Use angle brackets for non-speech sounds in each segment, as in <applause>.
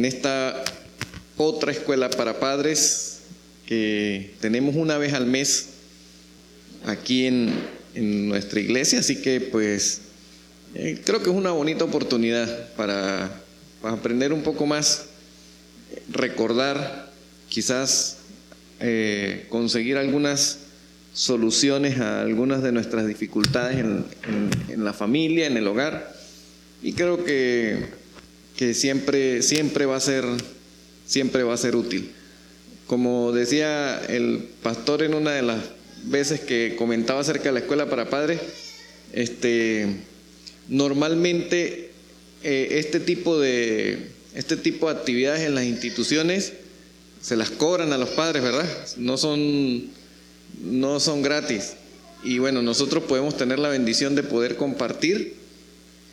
en esta otra escuela para padres que tenemos una vez al mes aquí en, nuestra iglesia, así que pues eh, creo que es una bonita oportunidad para, aprender un poco más, recordar, quizás eh, conseguir algunas soluciones a algunas de nuestras dificultades en, en la familia, en el hogar. Y creo que, que, siempre, siempre, va a ser, siempre va a ser útil. Como decía el pastor en una de las veces que comentaba acerca de la escuela para padres, este, normalmente eh, este, tipo de, este tipo de actividades en las instituciones se las cobran a los padres, ¿verdad? No son, no son gratis. Y bueno, nosotros podemos tener la bendición de poder compartir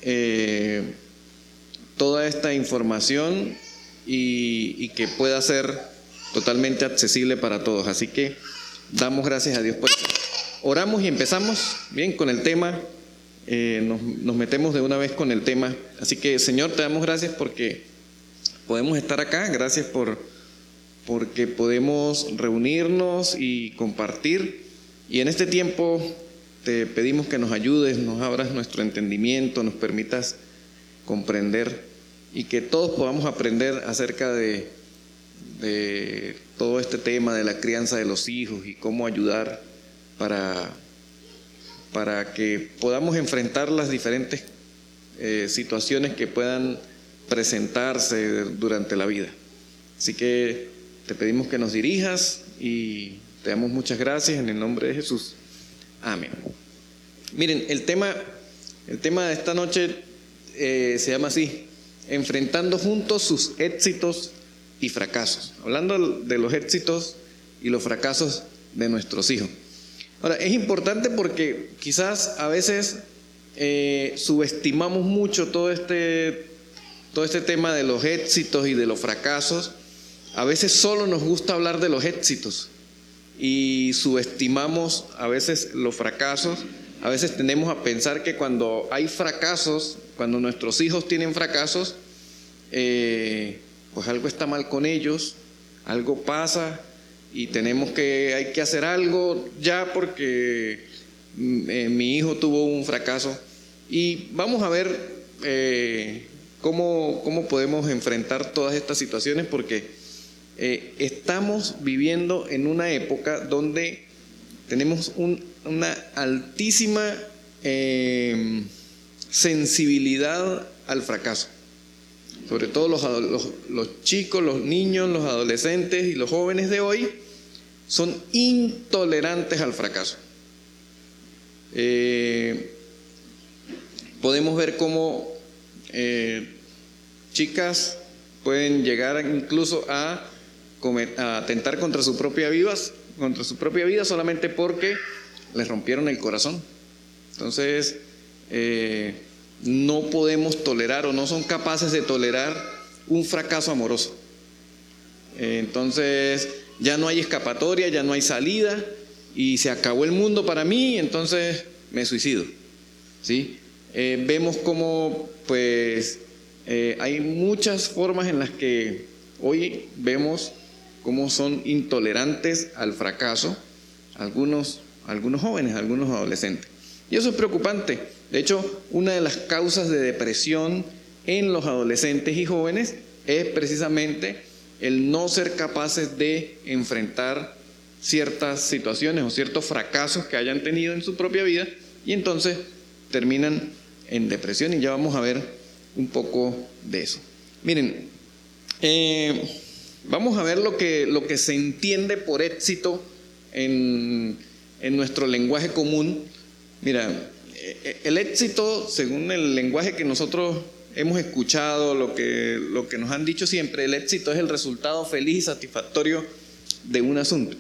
eh, toda esta información y, que pueda ser totalmente accesible para todos. Así que damos gracias a Dios por eso. Oramos y empezamos bien con el tema. Eh, nos, nos, metemos de una vez con el tema. Así que Señor, te damos gracias porque podemos estar acá. Gracias por porque podemos reunirnos y compartir. Y en este tiempo te pedimos que nos ayudes, nos abras nuestro entendimiento, nos permitas comprender y que todos podamos aprender acerca de, todo este tema de la crianza de los hijos y cómo ayudar para, para que podamos enfrentar las diferentes eh, situaciones que puedan presentarse durante la vida. Así que te pedimos que nos dirijas y te damos muchas gracias en el nombre de Jesús. Amén. Miren, el tema, el tema de esta noche eh, se llama así, enfrentando juntos sus éxitos y fracasos. Hablando de los éxitos y los fracasos de nuestros hijos. Ahora, es importante porque quizás a veces eh, subestimamos mucho todo este, todo este tema de los éxitos y de los fracasos. A veces solo nos gusta hablar de los éxitos y subestimamos a veces los fracasos. A veces tendemos a pensar que cuando hay fracasos, cuando nuestros hijos tienen fracasos, eh, pues algo está mal con ellos, algo pasa y tenemos que, hay que hacer algo ya porque mm, eh, mi hijo tuvo un fracaso. Y vamos a ver eh, cómo, cómo podemos enfrentar todas estas situaciones porque estamos viviendo en una época donde tenemos una altísima em, sensibilidad al fracaso. Sobre todo los, chicos, los niños, los adolescentes y los jóvenes de hoy son intolerantes al fracaso. Eh, podemos ver cómo eh, chicas pueden llegar incluso a a atentar contra su propia vida, contra su propia vida solamente porque les rompieron el corazón. Entonces, eh, no podemos tolerar o no son capaces de tolerar un fracaso amoroso. entonces, ya no hay escapatoria, ya no hay salida y se acabó el mundo para mí, entonces me suicido. ¿sí? Eh, vemos como, pues, eh, hay muchas formas en las que hoy vemos cómo son intolerantes al fracaso algunos, algunos jóvenes, algunos adolescentes. Y eso es preocupante. De hecho, una de las causas de depresión en los adolescentes y jóvenes es precisamente el no ser capaces de enfrentar ciertas situaciones o ciertos fracasos que hayan tenido en su propia vida y entonces terminan en depresión y ya vamos a ver un poco de eso. Miren, eh, Vamos a ver lo que, lo que se entiende por éxito en, nuestro lenguaje común. Mira, eh, el éxito, según el lenguaje que nosotros hemos escuchado, lo que, lo que nos han dicho siempre, el éxito es el resultado feliz y satisfactorio de un asunto.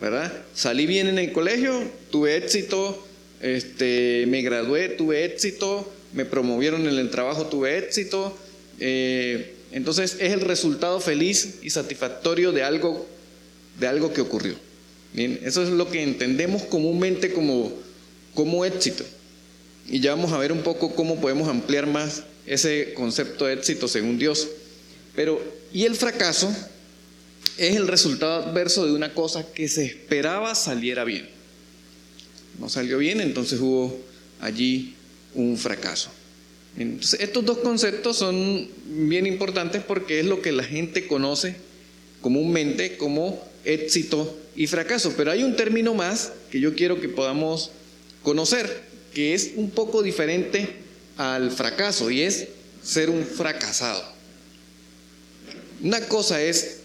¿Verdad? Salí bien en el colegio, tuve éxito, este, me gradué, tuve éxito, me promovieron en el trabajo, tuve éxito. Eh, entonces es el resultado feliz y satisfactorio de algo, de algo que ocurrió. Bien, eso es lo que entendemos comúnmente como, como éxito. Y ya vamos a ver un poco cómo podemos ampliar más ese concepto de éxito según Dios. Pero, y el fracaso es el resultado adverso de una cosa que se esperaba saliera bien. No salió bien, entonces hubo allí un fracaso. Estos dos conceptos son bien importantes porque es lo que la gente conoce comúnmente como éxito y fracaso. Pero hay un término más que yo quiero que podamos conocer, que es un poco diferente al fracaso y es ser un fracasado. Una cosa es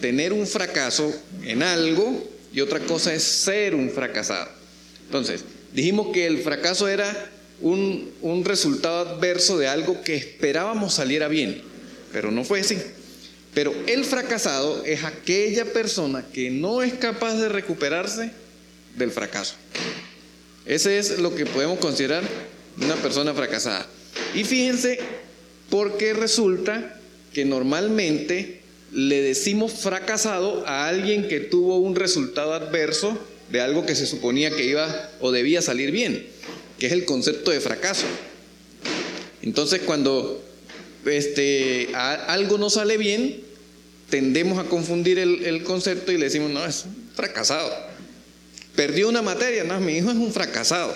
tener un fracaso en algo y otra cosa es ser un fracasado. Entonces, dijimos que el fracaso era un, un, resultado adverso de algo que esperábamos saliera bien, pero no fue así. Pero el fracasado es aquella persona que no es capaz de recuperarse del fracaso. Ese es lo que podemos considerar una persona fracasada. Y fíjense, porque resulta que normalmente le decimos fracasado a alguien que tuvo un resultado adverso de algo que se suponía que iba o debía salir bien, que es el concepto de fracaso. Entonces, cuando este, algo no sale bien, tendemos a confundir el, concepto y le decimos, no, es fracasado. Perdió una materia, no, mi hijo es un fracasado.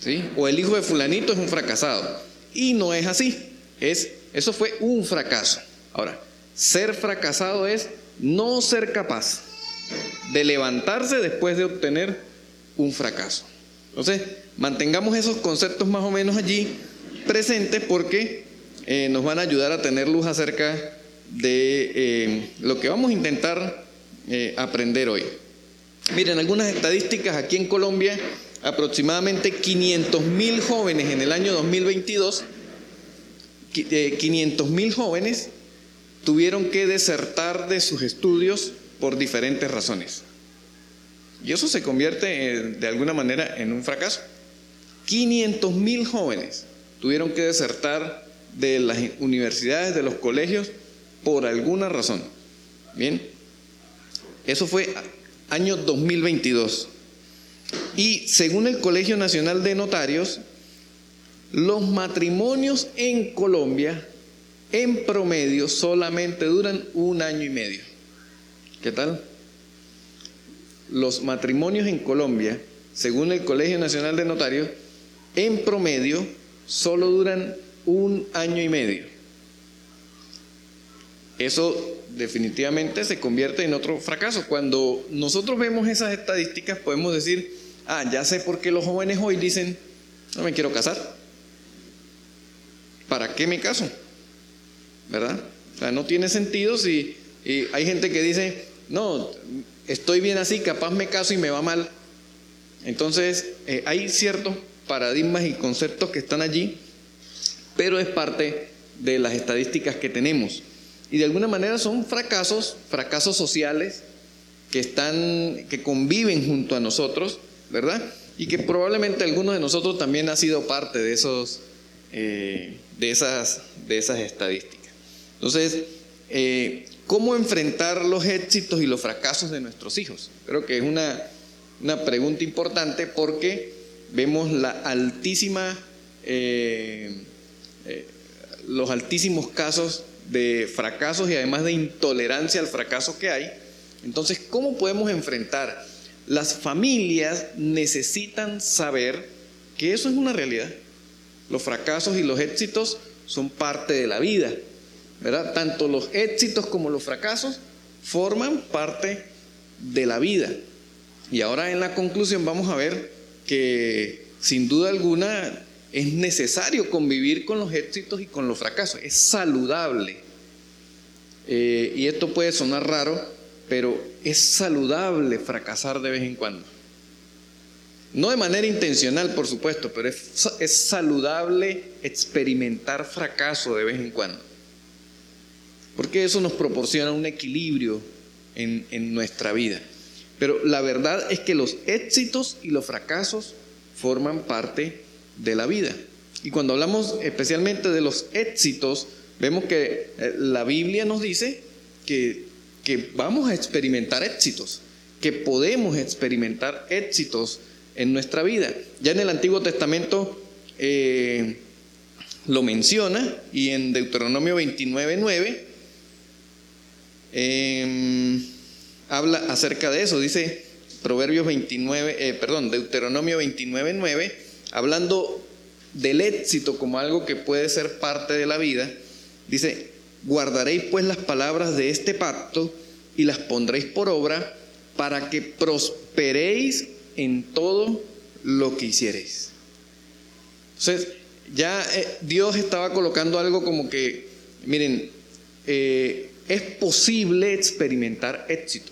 ¿Sí? O el hijo de fulanito es un fracasado. Y no es así. Es, eso fue un fracaso. Ahora, ser fracasado es no ser capaz de levantarse después de obtener un fracaso. Entonces, mantengamos esos conceptos más o menos allí presentes porque eh, nos van a ayudar a tener luz acerca de eh, lo que vamos a intentar eh, aprender hoy. Miren, algunas estadísticas aquí en Colombia, aproximadamente 500 mil jóvenes en el año 2022, 500 mil jóvenes tuvieron que desertar de sus estudios por diferentes razones. Y eso se convierte de alguna manera en un fracaso. 500 mil jóvenes tuvieron que desertar de las universidades, de los colegios, por alguna razón. Bien, eso fue año 2022. Y según el Colegio Nacional de Notarios, los matrimonios en Colombia en promedio solamente duran un año y medio. ¿Qué tal? Los matrimonios en Colombia, según el Colegio Nacional de Notarios, en promedio solo duran un año y medio. Eso definitivamente se convierte en otro fracaso. Cuando nosotros vemos esas estadísticas podemos decir, ah, ya sé por qué los jóvenes hoy dicen, no me quiero casar. ¿Para qué me caso? ¿Verdad? O sea, no tiene sentido si hay gente que dice, no, estoy bien así, capaz me caso y me va mal. Entonces, eh, hay ciertos paradigmas y conceptos que están allí, pero es parte de las estadísticas que tenemos y de alguna manera son fracasos, fracasos sociales que están, que conviven junto a nosotros, ¿verdad? Y que probablemente algunos de nosotros también ha sido parte de esos, eh, de esas, de esas estadísticas. Entonces, eh, ¿cómo enfrentar los éxitos y los fracasos de nuestros hijos? Creo que es una, una pregunta importante porque vemos la altísima, eh, los altísimos casos de fracasos y además de intolerancia al fracaso que hay. Entonces, ¿cómo podemos enfrentar? Las familias necesitan saber que eso es una realidad. Los fracasos y los éxitos son parte de la vida, ¿verdad? Tanto los éxitos como los fracasos forman parte de la vida. Y ahora en la conclusión vamos a ver que sin duda alguna es necesario convivir con los éxitos y con los fracasos. Es saludable. Eh, y esto puede sonar raro, pero es saludable fracasar de vez en cuando. No de manera intencional, por supuesto, pero es, es saludable experimentar fracaso de vez en cuando. Porque eso nos proporciona un equilibrio en, en nuestra vida. Pero la verdad es que los éxitos y los fracasos forman parte de la vida. Y cuando hablamos especialmente de los éxitos, vemos que eh, la Biblia nos dice que, que vamos a experimentar éxitos, que podemos experimentar éxitos en nuestra vida. Ya en el Antiguo Testamento, eh, lo menciona y en Deuteronomio 29.9 em, habla acerca de eso. Dice Proverbios 29, eh, perdón, Deuteronomio 29.9, hablando del éxito como algo que puede ser parte de la vida. Dice, guardaréis pues las palabras de este pacto y las pondréis por obra para que prosperéis en todo lo que hiciereis. Entonces, ya eh, Dios estaba colocando algo como que, miren, eh, es posible experimentar éxito.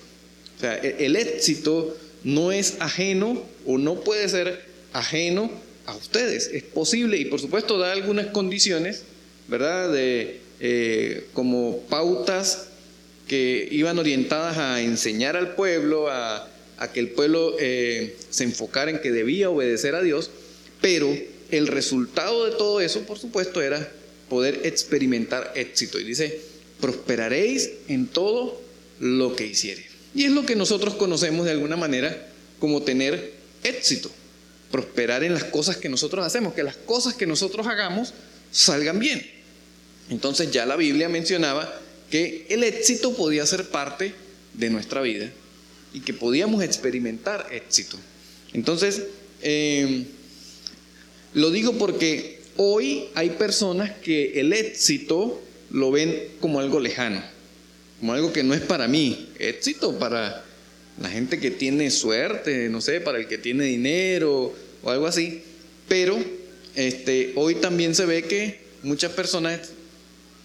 O sea, e, el éxito no es ajeno o no puede ser ajeno a ustedes. Es posible y por supuesto da algunas condiciones, ¿verdad? De, eh, como pautas que iban orientadas a enseñar al pueblo, a, que el pueblo se enfocara en que debía obedecer a Dios, pero el resultado de todo eso, por supuesto, era poder experimentar éxito. Y dice, prosperaréis en todo lo que hiciere. Y es lo que nosotros conocemos de alguna manera como tener éxito. Prosperar en las cosas que nosotros hacemos, que las cosas que nosotros hagamos salgan bien. Entonces ya la Biblia mencionaba que el éxito podía ser parte de nuestra vida y que podíamos experimentar éxito. Entonces, eh, lo digo porque hoy hay personas que el éxito lo ven como algo lejano, como algo que no es para mí. Éxito para la gente que tiene suerte, no sé, para el que tiene dinero o algo así. Pero este, hoy también se ve que muchas personas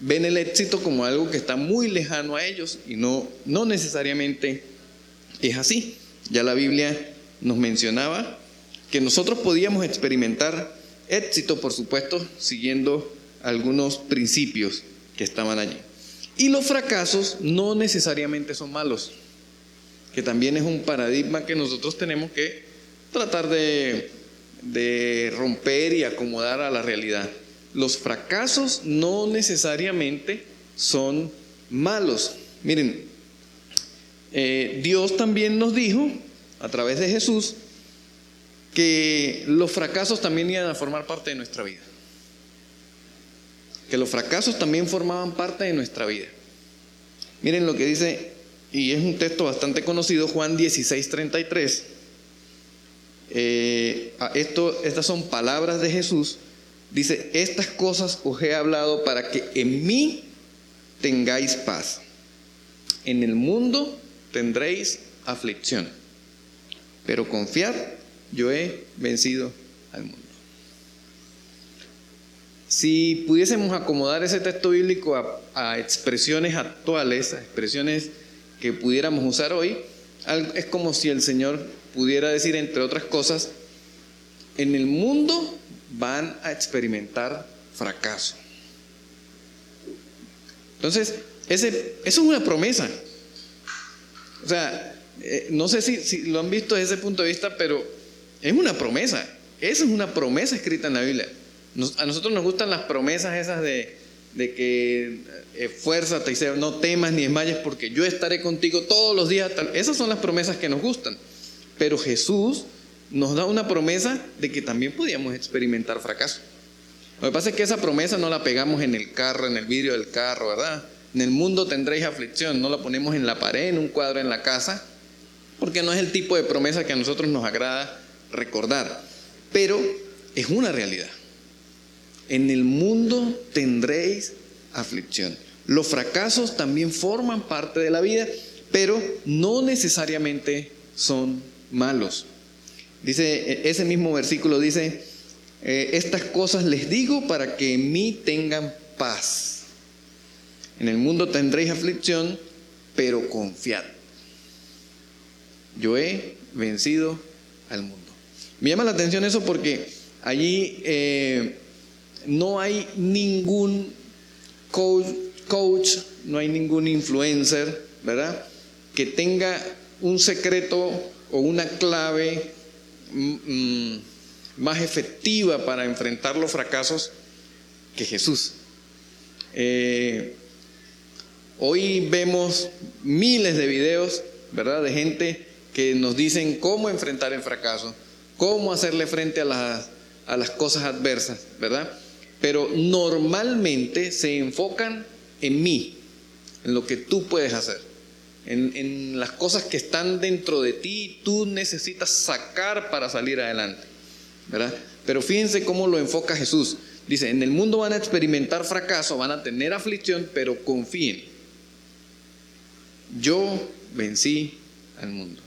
ven el éxito como algo que está muy lejano a ellos y no, no necesariamente es así. Ya la Biblia nos mencionaba que nosotros podíamos experimentar Éxito, por supuesto, siguiendo algunos principios que estaban allí. Y los fracasos no necesariamente son malos, que también es un paradigma que nosotros tenemos que tratar de, romper y acomodar a la realidad. Los fracasos no necesariamente son malos. Miren, eh, Dios también nos dijo, a través de Jesús, que los fracasos también iban a formar parte de nuestra vida. Que los fracasos también formaban parte de nuestra vida. Miren lo que dice, y es un texto bastante conocido, Juan 16, 33. Eh, estas son palabras de Jesús. Dice, estas cosas os he hablado para que en mí tengáis paz. En el mundo tendréis aflicción. Pero confiad, yo he vencido al mundo. Si pudiésemos acomodar ese texto bíblico a, expresiones actuales, a expresiones que pudiéramos usar hoy, es como si el Señor pudiera decir, entre otras cosas, en el mundo van a experimentar fracaso. Entonces, ese, eso es una promesa. O sea, eh, no sé si, si, lo han visto desde ese punto de vista, pero es una promesa. Esa es una promesa escrita en la Biblia. a nosotros nos gustan las promesas esas de, que esfuérzate y no temas ni desmayes porque yo estaré contigo todos los días. Esas son las promesas que nos gustan. Pero Jesús nos da una promesa de que también podíamos experimentar fracaso. Lo que pasa es que esa promesa no la pegamos en el carro, en el vidrio del carro, ¿verdad? En el mundo tendréis aflicción, no la ponemos en la pared, en un cuadro en la casa, porque no es el tipo de promesa que a nosotros nos agrada recordar, pero es una realidad. En el mundo tendréis aflicción. Los fracasos también forman parte de la vida, pero no necesariamente son malos. Dice, e, ese mismo versículo dice, eh, estas cosas les digo para que en mí tengan paz. En el mundo tendréis aflicción, pero confiad. Yo he vencido al mundo. Me llama la atención eso porque allí eh, no hay ningún coach, no hay ningún influencer, ¿verdad? Que tenga un secreto o una clave mm, mm, más efectiva para enfrentar los fracasos que Jesús. Eh, hoy vemos miles de videos, ¿verdad? De gente que nos dicen cómo enfrentar el fracaso, cómo hacerle frente a las, a las cosas adversas, ¿verdad? Pero normalmente se enfocan en mí, en lo que tú puedes hacer, en, en las cosas que están dentro de ti, tú necesitas sacar para salir adelante, ¿verdad? Pero fíjense cómo lo enfoca Jesús. Dice, en el mundo van a experimentar fracaso, van a tener aflicción, pero confíen. Yo vencí al mundo.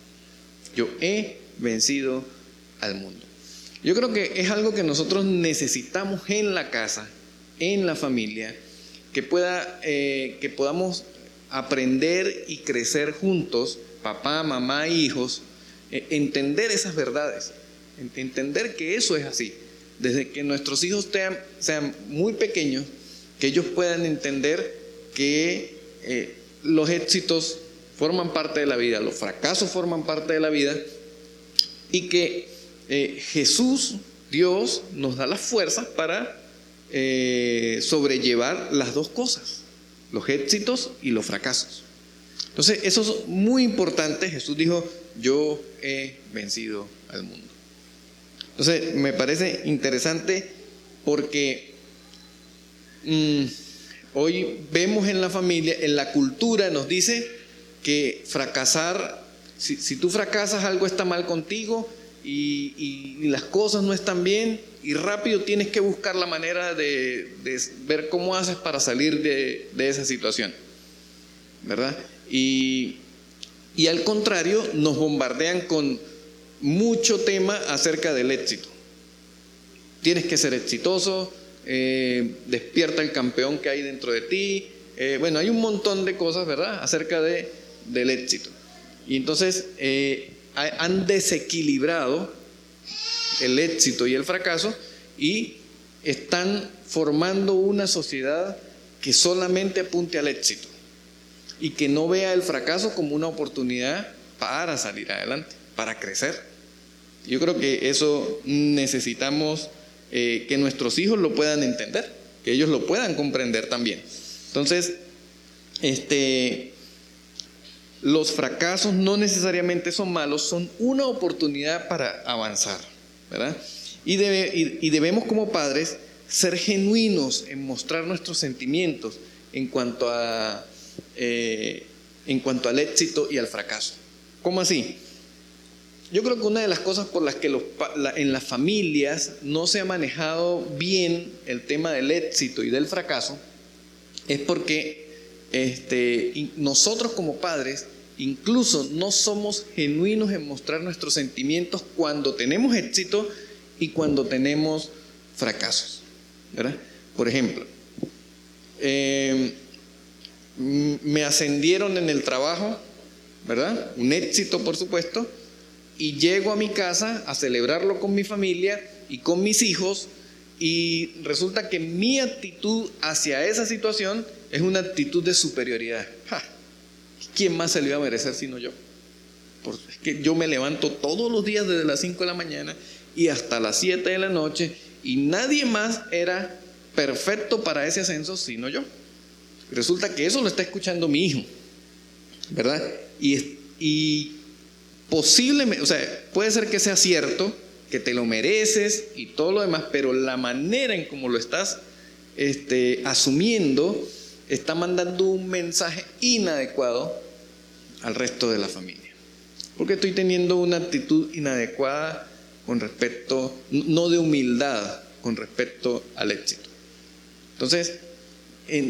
Yo he vencido al mundo. Yo creo que es algo que nosotros necesitamos en la casa, en la familia, que, pueda, eh, que podamos aprender y crecer juntos, papá, mamá, hijos, eh, entender esas verdades, entender que eso es así. Desde que nuestros hijos sean, sean muy pequeños, que ellos puedan entender que eh, los éxitos forman parte de la vida, los fracasos forman parte de la vida y que eh, Jesús, Dios, nos da las fuerzas para eh, sobrellevar las dos cosas, los éxitos y los fracasos. Entonces, eso es muy importante. Jesús dijo, yo he vencido al mundo. Entonces, me parece interesante porque mm, hoy vemos en la familia, en la cultura nos dice que fracasar, si, si tú fracasas algo está mal contigo, y, las cosas no están bien y rápido tienes que buscar la manera de, ver cómo haces para salir de, esa situación. ¿Verdad? Y, al contrario, nos bombardean con mucho tema acerca del éxito. Tienes que ser exitoso, eh, despierta el campeón que hay dentro de ti. Eh, bueno, hay un montón de cosas, ¿verdad?, acerca de, del éxito. Y entonces, eh, han desequilibrado el éxito y el fracaso y están formando una sociedad que solamente apunte al éxito y que no vea el fracaso como una oportunidad para salir adelante, para crecer. Yo creo que eso necesitamos eh, que nuestros hijos lo puedan entender, que ellos lo puedan comprender también. Entonces, este, los fracasos no necesariamente son malos, son una oportunidad para avanzar, ¿verdad? Y, debemos como padres ser genuinos en mostrar nuestros sentimientos en cuanto, a, eh, en cuanto al éxito y al fracaso. ¿Cómo así? Yo creo que una de las cosas por las que en las familias no se ha manejado bien el tema del éxito y del fracaso es porque este, nosotros como padres incluso no somos genuinos en mostrar nuestros sentimientos cuando tenemos éxito y cuando tenemos fracasos. Por ejemplo, eh, me ascendieron en el trabajo, ¿verdad? Un éxito, por supuesto, y llego a mi casa a celebrarlo con mi familia y con mis hijos, y resulta que mi actitud hacia esa situación es una actitud de superioridad. ¿Quién más se lo iba a merecer sino yo? Porque es que yo me levanto todos los días desde las 5 de la mañana y hasta las 7 de la noche y nadie más era perfecto para ese ascenso sino yo. Resulta que eso lo está escuchando mi hijo, ¿verdad? Y, y posiblemente, o sea, puede ser que sea cierto, que te lo mereces y todo lo demás, pero la manera en cómo lo estás este, asumiendo está mandando un mensaje inadecuado al resto de la familia. Porque estoy teniendo una actitud inadecuada con respecto, no de humildad, con respecto al éxito. Entonces,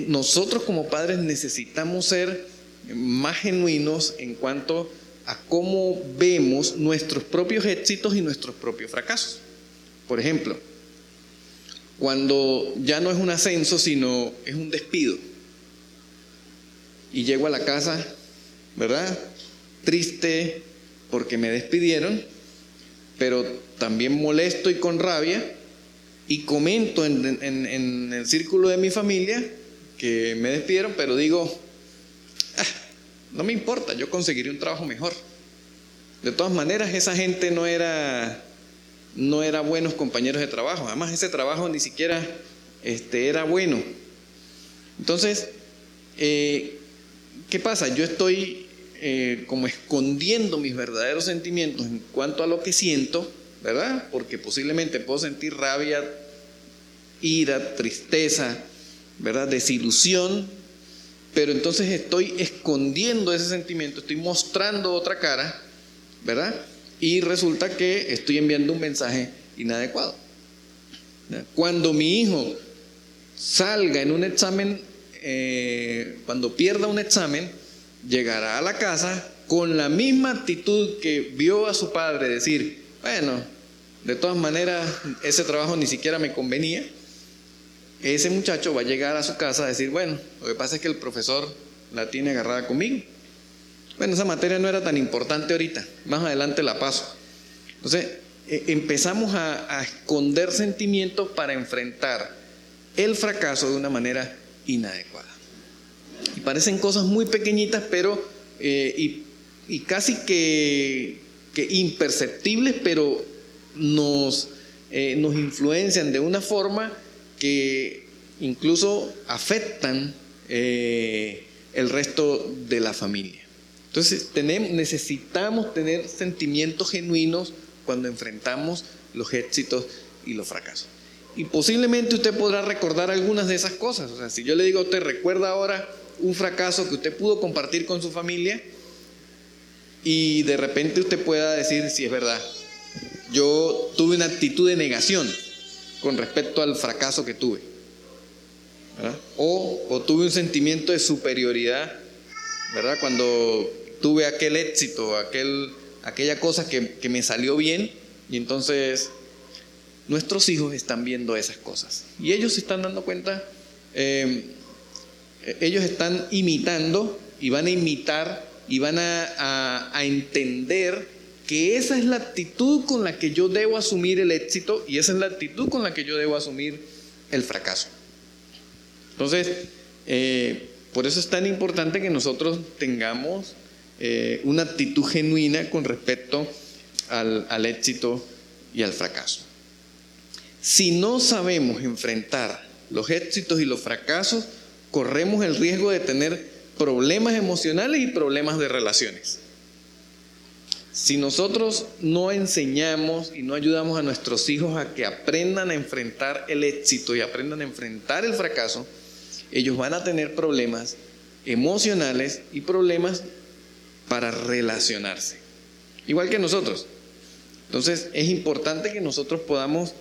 nosotros como padres necesitamos ser más genuinos en cuanto a cómo vemos nuestros propios éxitos y nuestros propios fracasos. Por ejemplo, cuando ya no es un ascenso, sino es un despido y llego a la casa, ¿verdad? Triste porque me despidieron, pero también molesto y con rabia, y comento en, el círculo de mi familia que me despidieron, pero digo, ah, no me importa, yo conseguiré un trabajo mejor. De todas maneras, esa gente no era, no era buenos compañeros de trabajo, además ese trabajo ni siquiera este, era bueno. Entonces, eh, ¿Qué pasa? Yo estoy eh, como escondiendo mis verdaderos sentimientos en cuanto a lo que siento, ¿verdad? Porque posiblemente puedo sentir rabia ira, tristeza, ¿verdad? Desilusión, pero entonces estoy escondiendo ese sentimiento, estoy mostrando otra cara, ¿verdad? Y resulta que estoy enviando un mensaje inadecuado. Cuando mi hijo salga en un examen, eh, cuando pierda un examen, llegará a la casa con la misma actitud que vio a su padre decir, bueno, de todas maneras ese trabajo ni siquiera me convenía, ese muchacho va a llegar a su casa a decir, bueno, lo que pasa es que el profesor la tiene agarrada conmigo. Bueno, esa materia no era tan importante ahorita, más adelante la paso. Entonces, e, empezamos a, a, esconder sentimientos para enfrentar el fracaso de una manera inadecuada. Y parecen cosas muy pequeñitas, pero eh, y, casi que, imperceptibles, pero nos, eh, nos influencian de una forma que incluso afectan eh, el resto de la familia. Entonces necesitamos tener sentimientos genuinos cuando enfrentamos los éxitos y los fracasos. Y posiblemente usted podrá recordar algunas de esas cosas. O sea, si yo le digo a usted, recuerda ahora un fracaso que usted pudo compartir con su familia y de repente usted pueda decir si es verdad. Yo tuve una actitud de negación con respecto al fracaso que tuve. O, tuve un sentimiento de superioridad, ¿verdad? Cuando tuve aquel éxito, aquel, aquella cosa que, me salió bien y entonces nuestros hijos están viendo esas cosas. Y ellos se están dando cuenta, eh, ellos están imitando y van a imitar y van a entender que esa es la actitud con la que yo debo asumir el éxito y esa es la actitud con la que yo debo asumir el fracaso. Entonces, eh, por eso es tan importante que nosotros tengamos eh, una actitud genuina con respecto al, al éxito y al fracaso. Si no sabemos enfrentar los éxitos y los fracasos, corremos el riesgo de tener problemas emocionales y problemas de relaciones. Si nosotros no enseñamos y no ayudamos a nuestros hijos a que aprendan a enfrentar el éxito y aprendan a enfrentar el fracaso, ellos van a tener problemas emocionales y problemas para relacionarse. Igual que nosotros. Entonces es importante que nosotros podamos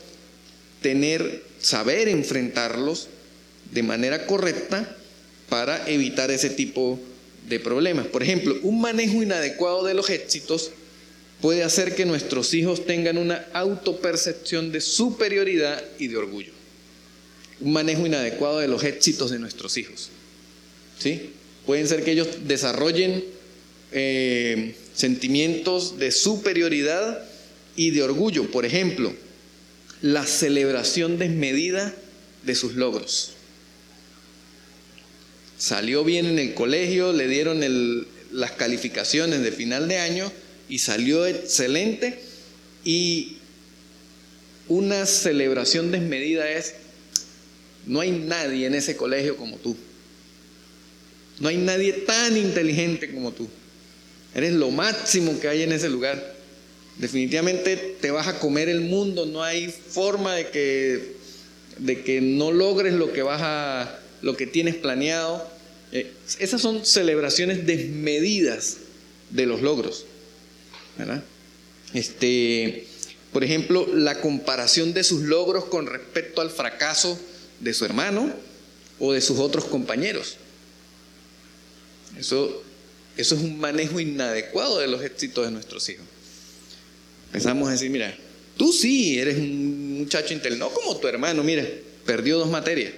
tener, saber enfrentarlos de manera correcta para evitar ese tipo de problemas. Por ejemplo, un manejo inadecuado de los éxitos puede hacer que nuestros hijos tengan una autopercepción de superioridad y de orgullo. Un manejo inadecuado de los éxitos de nuestros hijos. ¿Sí? Pueden ser que ellos desarrollen eh, sentimientos de superioridad y de orgullo. Por ejemplo, la celebración desmedida de sus logros. Salió bien en el colegio, le dieron las calificaciones de final de año y salió excelente y una celebración desmedida es, no hay nadie en ese colegio como tú. No hay nadie tan inteligente como tú. Eres lo máximo que hay en ese lugar. Definitivamente te vas a comer el mundo, no hay forma de que, de que no logres lo que vas a, lo que tienes planeado. Eh, esas son celebraciones desmedidas de los logros. Este, por ejemplo, la comparación de sus logros con respecto al fracaso de su hermano o de sus otros compañeros. Eso, eso es un manejo inadecuado de los éxitos de nuestros hijos. Empezamos a decir, mira, tú sí eres un muchacho inteligente, no como tu hermano, mira, perdió dos materias.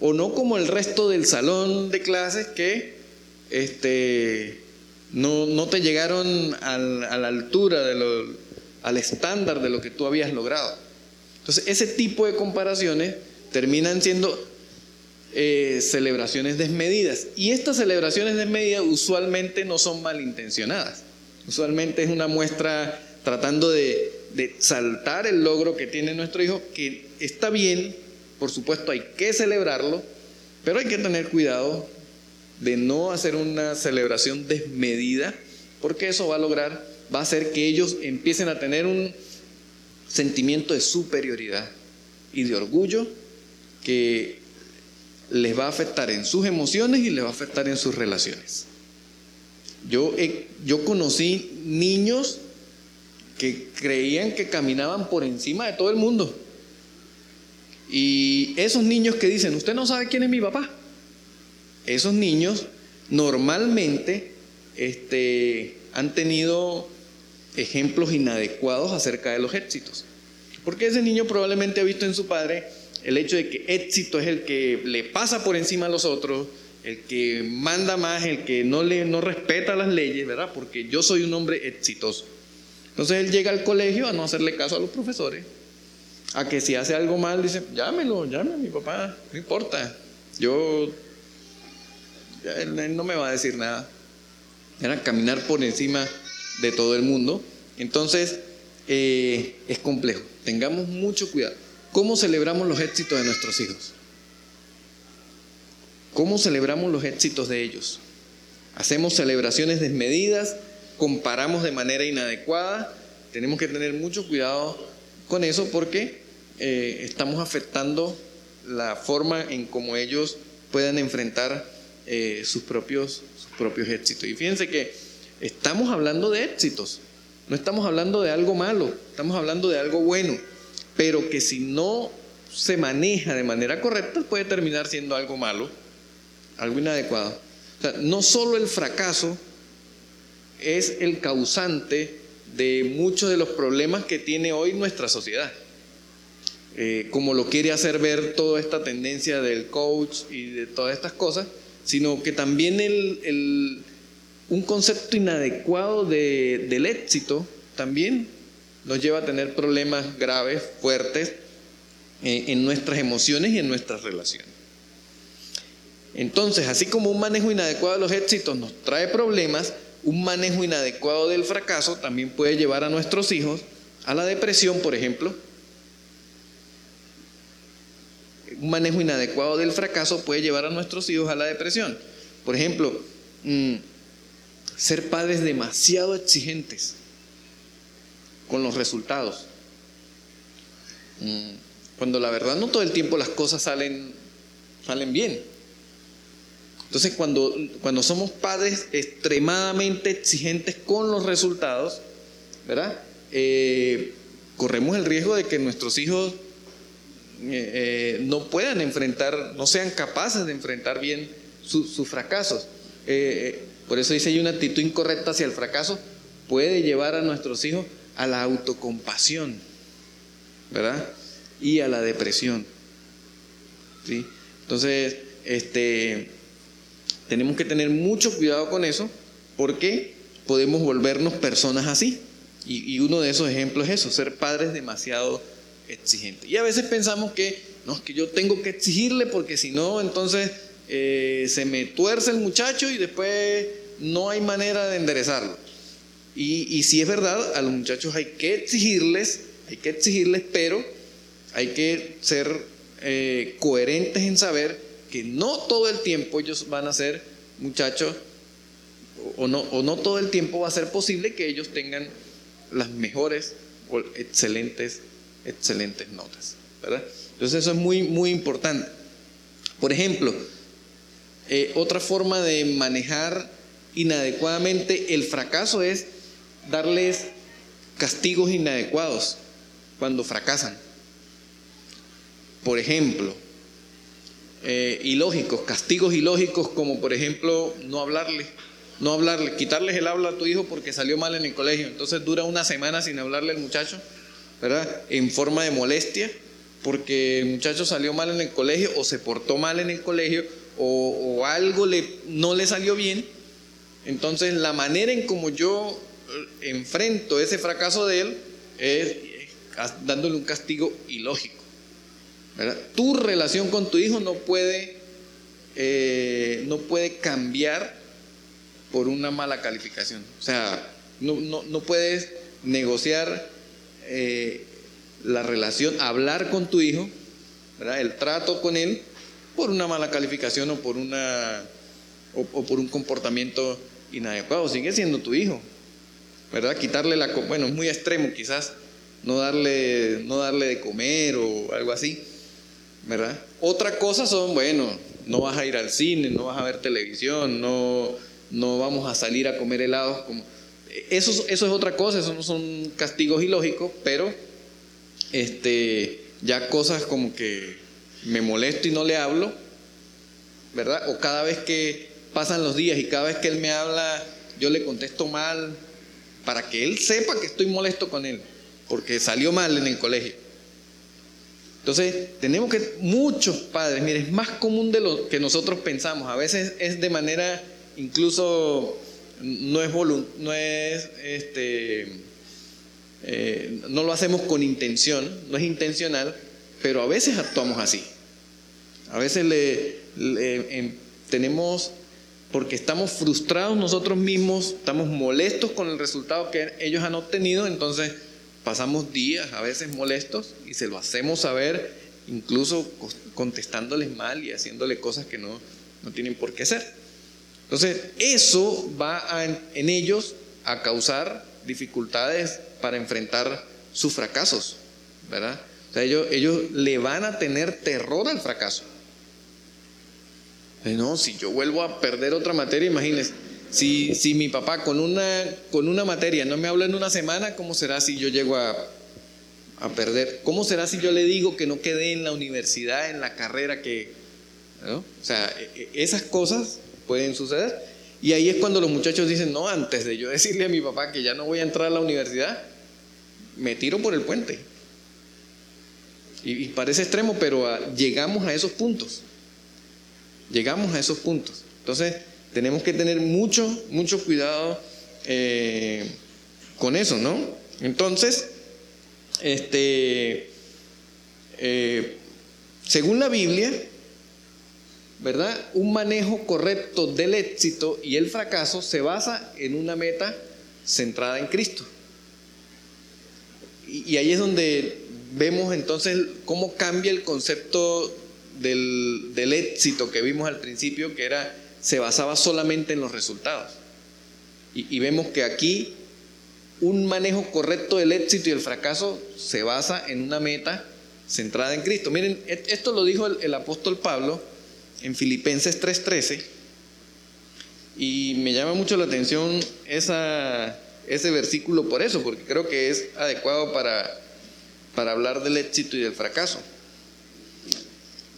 O no como el resto del salón de clases que este, no, te llegaron a la altura, de al estándar de lo que tú habías logrado. Entonces, ese tipo de comparaciones terminan siendo eh, celebraciones desmedidas. Y estas celebraciones desmedidas usualmente no son malintencionadas. Usualmente es una muestra tratando de, de saltar el logro que tiene nuestro hijo, que está bien, por supuesto hay que celebrarlo, pero hay que tener cuidado de no hacer una celebración desmedida, porque eso va a lograr, va a hacer que ellos empiecen a tener un sentimiento de superioridad y de orgullo que les va a afectar en sus emociones y les va a afectar en sus relaciones. Yo, yo conocí niños que creían que caminaban por encima de todo el mundo. Y esos niños que dicen, usted no sabe quién es mi papá. Esos niños normalmente este, han tenido ejemplos inadecuados acerca de los éxitos. Porque ese niño probablemente ha visto en su padre el hecho de que éxito es el que le pasa por encima a los otros, el que manda más, el que no, le, no respeta las leyes, ¿verdad? Porque yo soy un hombre exitoso. Entonces él llega al colegio a no hacerle caso a los profesores, a que si hace algo mal dice, llámelo, llámelo a mi papá, no importa, yo, él, no me va a decir nada. Era caminar por encima de todo el mundo. Entonces eh, es complejo, tengamos mucho cuidado. ¿Cómo celebramos los éxitos de nuestros hijos? ¿Cómo celebramos los éxitos de ellos? Hacemos celebraciones desmedidas, comparamos de manera inadecuada. Tenemos que tener mucho cuidado con eso porque eh, estamos afectando la forma en cómo ellos puedan enfrentar eh, sus, propios, sus propios éxitos. Y fíjense que estamos hablando de éxitos, no estamos hablando de algo malo, estamos hablando de algo bueno pero que si no se maneja de manera correcta puede terminar siendo algo malo, algo inadecuado. O sea, no solo el fracaso es el causante de muchos de los problemas que tiene hoy nuestra sociedad. Eh, como lo quiere hacer ver toda esta tendencia del coach y de todas estas cosas, sino que también un concepto inadecuado del éxito también nos lleva a tener problemas graves, fuertes, eh, en nuestras emociones y en nuestras relaciones. Entonces, así como un manejo inadecuado de los éxitos nos trae problemas, un manejo inadecuado del fracaso también puede llevar a nuestros hijos a la depresión, por ejemplo. Un manejo inadecuado del fracaso puede llevar a nuestros hijos a la depresión. Por ejemplo, mm, ser padres demasiado exigentes con los resultados. Mm, cuando la verdad no todo el tiempo las cosas salen, salen bien. Entonces cuando, cuando somos padres extremadamente exigentes con los resultados, ¿verdad? Eh, corremos el riesgo de que nuestros hijos eh, eh, no puedan enfrentar, no sean capaces de enfrentar bien sus fracasos. por eso dice, hay una actitud incorrecta hacia el fracaso, puede llevar a nuestros hijos a la autocompasión, ¿verdad? Y a la depresión. ¿sí? Entonces, este, tenemos que tener mucho cuidado con eso porque podemos volvernos personas así. Y, uno de esos ejemplos es eso, ser padres demasiado exigentes. Y a veces pensamos que, no, es que yo tengo que exigirle porque si no, entonces eh, se me tuerce el muchacho y después no hay manera de enderezarlo. Y, si es verdad, a los muchachos hay que exigirles, hay que exigirles, pero hay que ser eh, coherentes en saber que no todo el tiempo ellos van a ser muchachos, o no, o no todo el tiempo va a ser posible que ellos tengan las mejores o excelentes, excelentes notas. ¿verdad? Entonces eso es muy, muy importante. Por ejemplo, eh, otra forma de manejar inadecuadamente el fracaso es darles castigos inadecuados cuando fracasan. Por ejemplo, eh, ilógicos, castigos ilógicos como por ejemplo no hablarle, no hablarle, quitarles el habla a tu hijo porque salió mal en el colegio. Entonces dura una semana sin hablarle al muchacho, ¿verdad? En forma de molestia, porque el muchacho salió mal en el colegio o se portó mal en el colegio o, o algo le, no le salió bien. Entonces la manera en como yo enfrento ese fracaso de él es dándole un castigo ilógico. Tu relación con tu hijo no puede, eh, no puede cambiar por una mala calificación. O sea, no, puedes negociar eh, la relación, hablar con tu hijo, el trato con él, por una mala calificación o por, una, o por un comportamiento inadecuado. Sigue siendo tu hijo. ¿verdad? Quitarle la, bueno, es muy extremo quizás, no darle, no darle de comer o algo así, Otra cosa son, bueno, no vas a ir al cine, no vas a ver televisión, no, no vamos a salir a comer helados. Como... Eso, eso es otra cosa, eso no son castigos ilógicos, pero este, ya cosas como que me molesto y no le hablo, ¿verdad? O cada vez que pasan los días y cada vez que él me habla, yo le contesto mal, para que él sepa que estoy molesto con él, porque salió mal en el colegio. Entonces, tenemos que, muchos padres, mire, es más común de lo que nosotros pensamos, a veces es de manera, incluso, no es, no es, este, eh, no lo hacemos con intención, no es intencional, pero a veces actuamos así. A veces le, em, tenemos, porque estamos frustrados nosotros mismos, estamos molestos con el resultado que ellos han obtenido, entonces pasamos días a veces molestos y se lo hacemos saber, incluso contestándoles mal y haciéndole cosas que no, tienen por qué ser. Entonces, eso va en ellos a causar dificultades para enfrentar sus fracasos, ¿verdad? O sea, ellos, ellos le van a tener terror al fracaso. No, si yo vuelvo a perder otra materia, imagínense, si, si mi papá con una, con una materia no me habla en una semana, ¿cómo será si yo llego a, a perder? ¿Cómo será si yo le digo que no quedé en la universidad, en la carrera que... O sea, e, e, esas cosas pueden suceder. Y ahí es cuando los muchachos dicen, no, antes de yo decirle a mi papá que ya no voy a entrar a la universidad, me tiro por el puente. Y, parece extremo, pero ah, llegamos a esos puntos. Llegamos a esos puntos. Entonces, tenemos que tener mucho, mucho cuidado eh, con eso, ¿no? Entonces, este, eh, según la Biblia, ¿verdad? Un manejo correcto del éxito y el fracaso se basa en una meta centrada en Cristo. Y, ahí es donde vemos entonces cómo cambia el concepto del, éxito que vimos al principio, que era, se basaba solamente en los resultados. Y, vemos que aquí un manejo correcto del éxito y el fracaso se basa en una meta centrada en Cristo. Miren, e, esto lo dijo el, apóstol Pablo en Filipenses 3:13 y me llama mucho la atención ese versículo por eso, porque creo que es adecuado para, para hablar del éxito y del fracaso.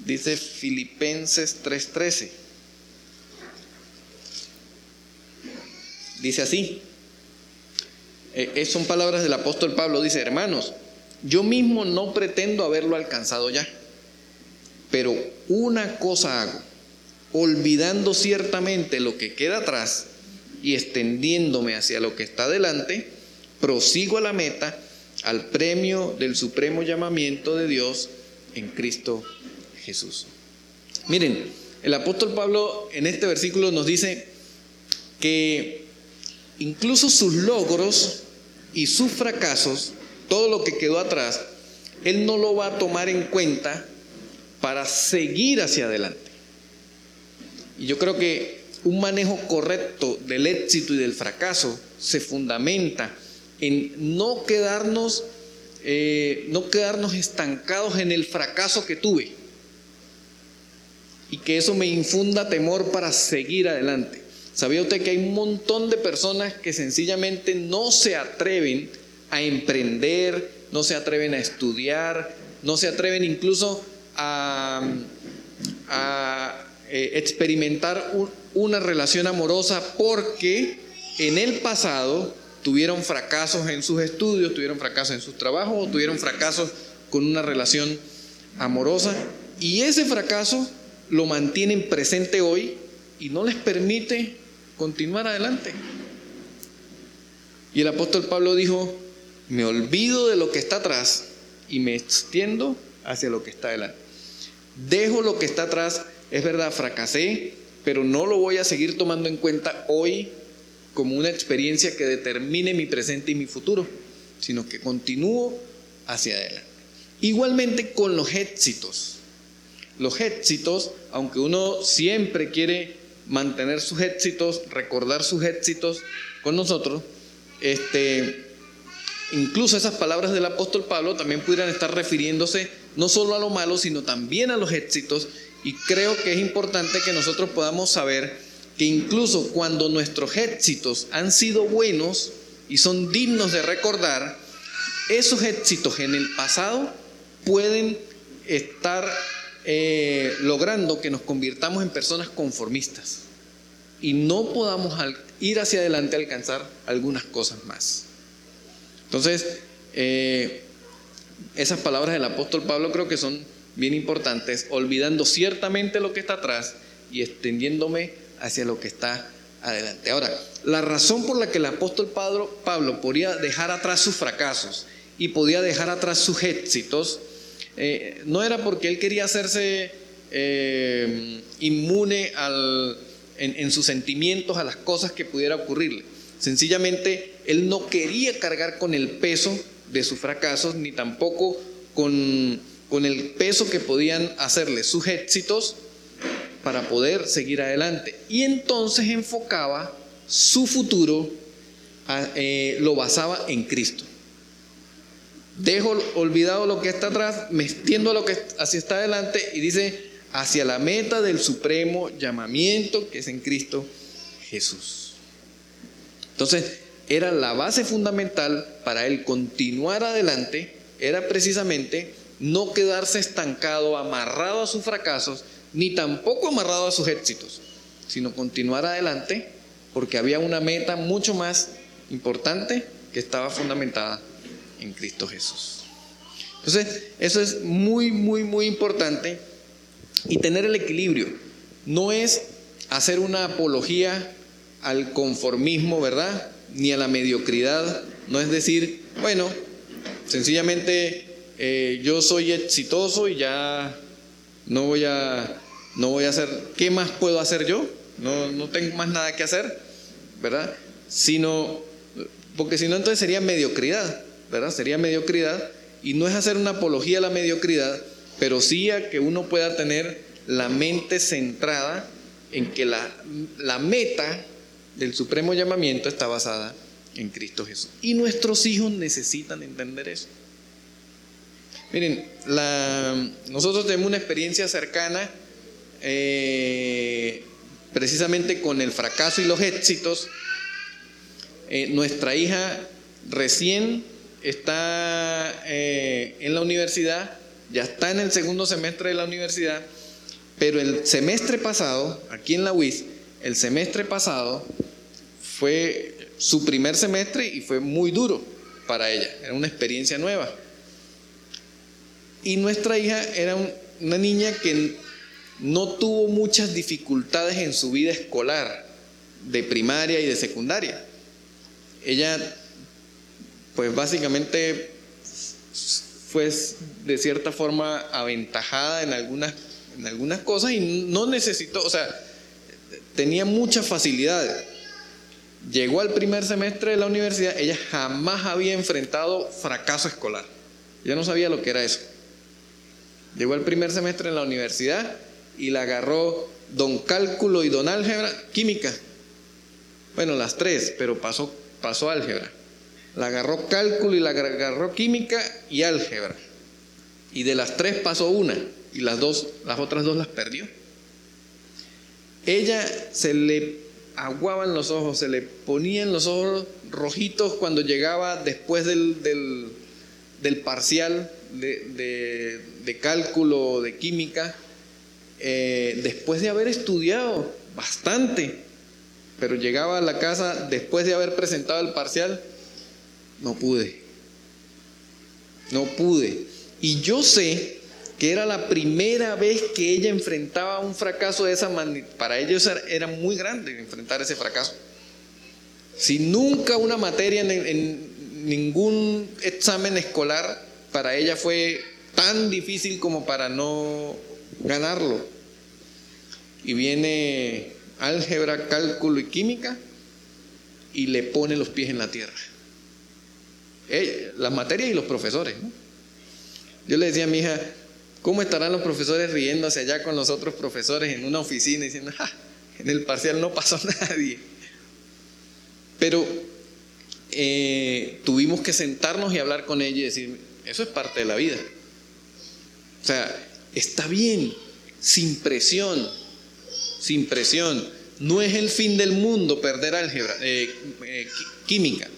Dice Filipenses 3:13. Dice así. Eh, son palabras del apóstol Pablo. Dice, hermanos, yo mismo no pretendo haberlo alcanzado ya, pero una cosa hago, olvidando ciertamente lo que queda atrás y extendiéndome hacia lo que está delante, prosigo a la meta, al premio del supremo llamamiento de Dios en Cristo Jesús. Miren, el apóstol Pablo en este versículo nos dice que incluso sus logros y sus fracasos, todo lo que quedó atrás, él no lo va a tomar en cuenta para seguir hacia adelante. Y yo creo que un manejo correcto del éxito y del fracaso se fundamenta en no quedarnos, eh, no quedarnos estancados en el fracaso que tuve y que eso me infunda temor para seguir adelante. ¿Sabía usted que hay un montón de personas que sencillamente no se atreven a emprender, no se atreven a estudiar, no se atreven incluso a, eh, experimentar una relación amorosa porque en el pasado tuvieron fracasos en sus estudios, tuvieron fracasos en sus trabajos o tuvieron fracasos con una relación amorosa y ese fracaso lo mantienen presente hoy y no les permite continuar adelante. Y el apóstol Pablo dijo, me olvido de lo que está atrás y me extiendo hacia lo que está adelante. Dejo lo que está atrás, es verdad, fracasé, pero no lo voy a seguir tomando en cuenta hoy como una experiencia que determine mi presente y mi futuro, sino que continúo hacia adelante. Igualmente con los éxitos. Los éxitos, aunque uno siempre quiere mantener sus éxitos, recordar sus éxitos con nosotros, este, incluso esas palabras del apóstol Pablo también pudieran estar refiriéndose no solo a lo malo, sino también a los éxitos. Y creo que es importante que nosotros podamos saber que incluso cuando nuestros éxitos han sido buenos y son dignos de recordar, esos éxitos en el pasado pueden estar eh, logrando que nos convirtamos en personas conformistas y no podamos ir hacia adelante a alcanzar algunas cosas más. Entonces, eh, esas palabras del apóstol Pablo creo que son bien importantes, olvidando ciertamente lo que está atrás y extendiéndome hacia lo que está adelante. Ahora, la razón por la que el apóstol Pablo, Pablo podía dejar atrás sus fracasos y podía dejar atrás sus éxitos, eh, no era porque él quería hacerse eh, inmune en, sus sentimientos a las cosas que pudiera ocurrirle. Sencillamente, él no quería cargar con el peso de sus fracasos, ni tampoco con, con el peso que podían hacerle sus éxitos para poder seguir adelante. Y entonces enfocaba su futuro, eh, lo basaba en Cristo. Dejo olvidado lo que está atrás, me extiendo a lo que así está adelante y dice, hacia la meta del supremo llamamiento que es en Cristo Jesús. Entonces, era la base fundamental para él continuar adelante, era precisamente no quedarse estancado, amarrado a sus fracasos, ni tampoco amarrado a sus éxitos, sino continuar adelante porque había una meta mucho más importante que estaba fundamentada en Cristo Jesús. Entonces, eso es muy, muy, muy importante y tener el equilibrio. No es hacer una apología al conformismo, ¿verdad? Ni a la mediocridad. No es decir, bueno, sencillamente eh, yo soy exitoso y ya no voy a, no voy a hacer, ¿qué más puedo hacer yo? No, no tengo más nada que hacer, ¿verdad? Sino, porque si no entonces sería mediocridad, Sería mediocridad y no es hacer una apología a la mediocridad, pero sí a que uno pueda tener la mente centrada en que la, la meta del supremo llamamiento está basada en Cristo Jesús. Y nuestros hijos necesitan entender eso. Miren, nosotros tenemos una experiencia cercana eh, precisamente con el fracaso y los éxitos. Eh, nuestra hija recién está eh, en la universidad ya está en el segundo semestre de la universidad, pero el semestre pasado, aquí en la UIS, el semestre pasado fue su primer semestre y fue muy duro para ella, era una experiencia nueva. Y nuestra hija era una niña que no tuvo muchas dificultades en su vida escolar, de primaria y de secundaria. Ella, pues básicamente fue de cierta forma aventajada en algunas, en algunas cosas y no necesitó, o sea, tenía muchas facilidades. Llegó al primer semestre de la universidad, ella jamás había enfrentado fracaso escolar. Ella no sabía lo que era eso. Llegó al primer semestre en la universidad y la agarró don cálculo y don álgebra, química. Bueno, las tres, pero pasó, pasó álgebra. La agarró cálculo y la agarró química y álgebra. Y de las tres pasó una y las dos, las otras dos las perdió. Ella se le aguaban los ojos, se le ponían los ojos rojitos cuando llegaba después del, del, parcial de, de, cálculo, de química, eh, después de haber estudiado bastante, pero llegaba a la casa después de haber presentado el parcial no pude. No pude. Y yo sé que era la primera vez que ella enfrentaba un fracaso de esa manera. Para ellos era muy grande enfrentar ese fracaso. Si nunca una materia en, ningún examen escolar para ella fue tan difícil como para no ganarlo. Y viene álgebra, cálculo y química y le pone los pies en la tierra las materias y los profesores. Yo le decía a mi hija, ¿cómo estarán los profesores riéndose allá con los otros profesores en una oficina diciendo, en el parcial no pasó <laughs> nadie? Pero eh, tuvimos que sentarnos y hablar con ella y decir, eso es parte de la vida. O sea, está bien, sin presión, sin presión. No es el fin del mundo perder álgebra, eh, eh, química.